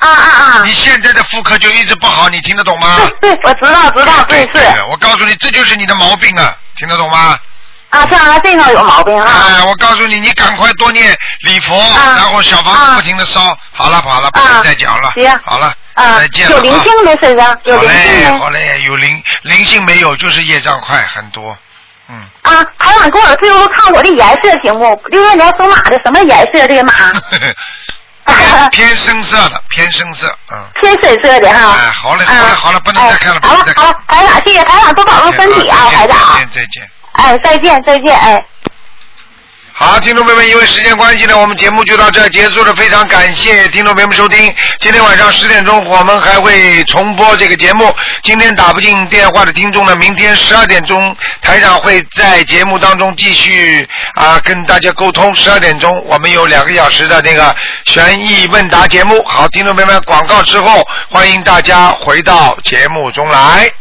S8: 啊啊啊！
S1: 你现在的妇科就一直不好，你听得懂吗？
S8: 对，我知道知道，对是。
S1: 对我告诉你，这就是你的毛病啊，听得懂吗？
S8: 啊，这样这个有毛病啊。
S1: 哎，我告诉你，你赶快多念礼佛，然后小房子不停的烧。好了好了，不能再讲了。
S8: 行
S1: 好了，
S8: 啊
S1: 再见了
S8: 有灵性没身上有
S1: 好
S8: 灵性
S1: 嘞好嘞，有灵灵性没有，就是业障快很多。
S8: 嗯啊，台长给我最后看我的颜色行不？六六年属马的什么颜色这个马？
S1: 偏 偏深色的，偏深色，嗯。
S8: 偏深色的哈。
S1: 哎，好嘞，好嘞，好了，不能再看了，不能再看了。
S8: 好了，台长，谢谢台长，多保重身体啊，台长啊
S1: 再。见再见。
S8: 哎，再见再见，哎。
S1: 好，听众朋友们，因为时间关系呢，我们节目就到这结束了。非常感谢听众朋友们收听。今天晚上十点钟，我们还会重播这个节目。今天打不进电话的听众呢，明天十二点钟，台长会在节目当中继续啊跟大家沟通。十二点钟，我们有两个小时的那个悬疑问答节目。好，听众朋友们，广告之后，欢迎大家回到节目中来。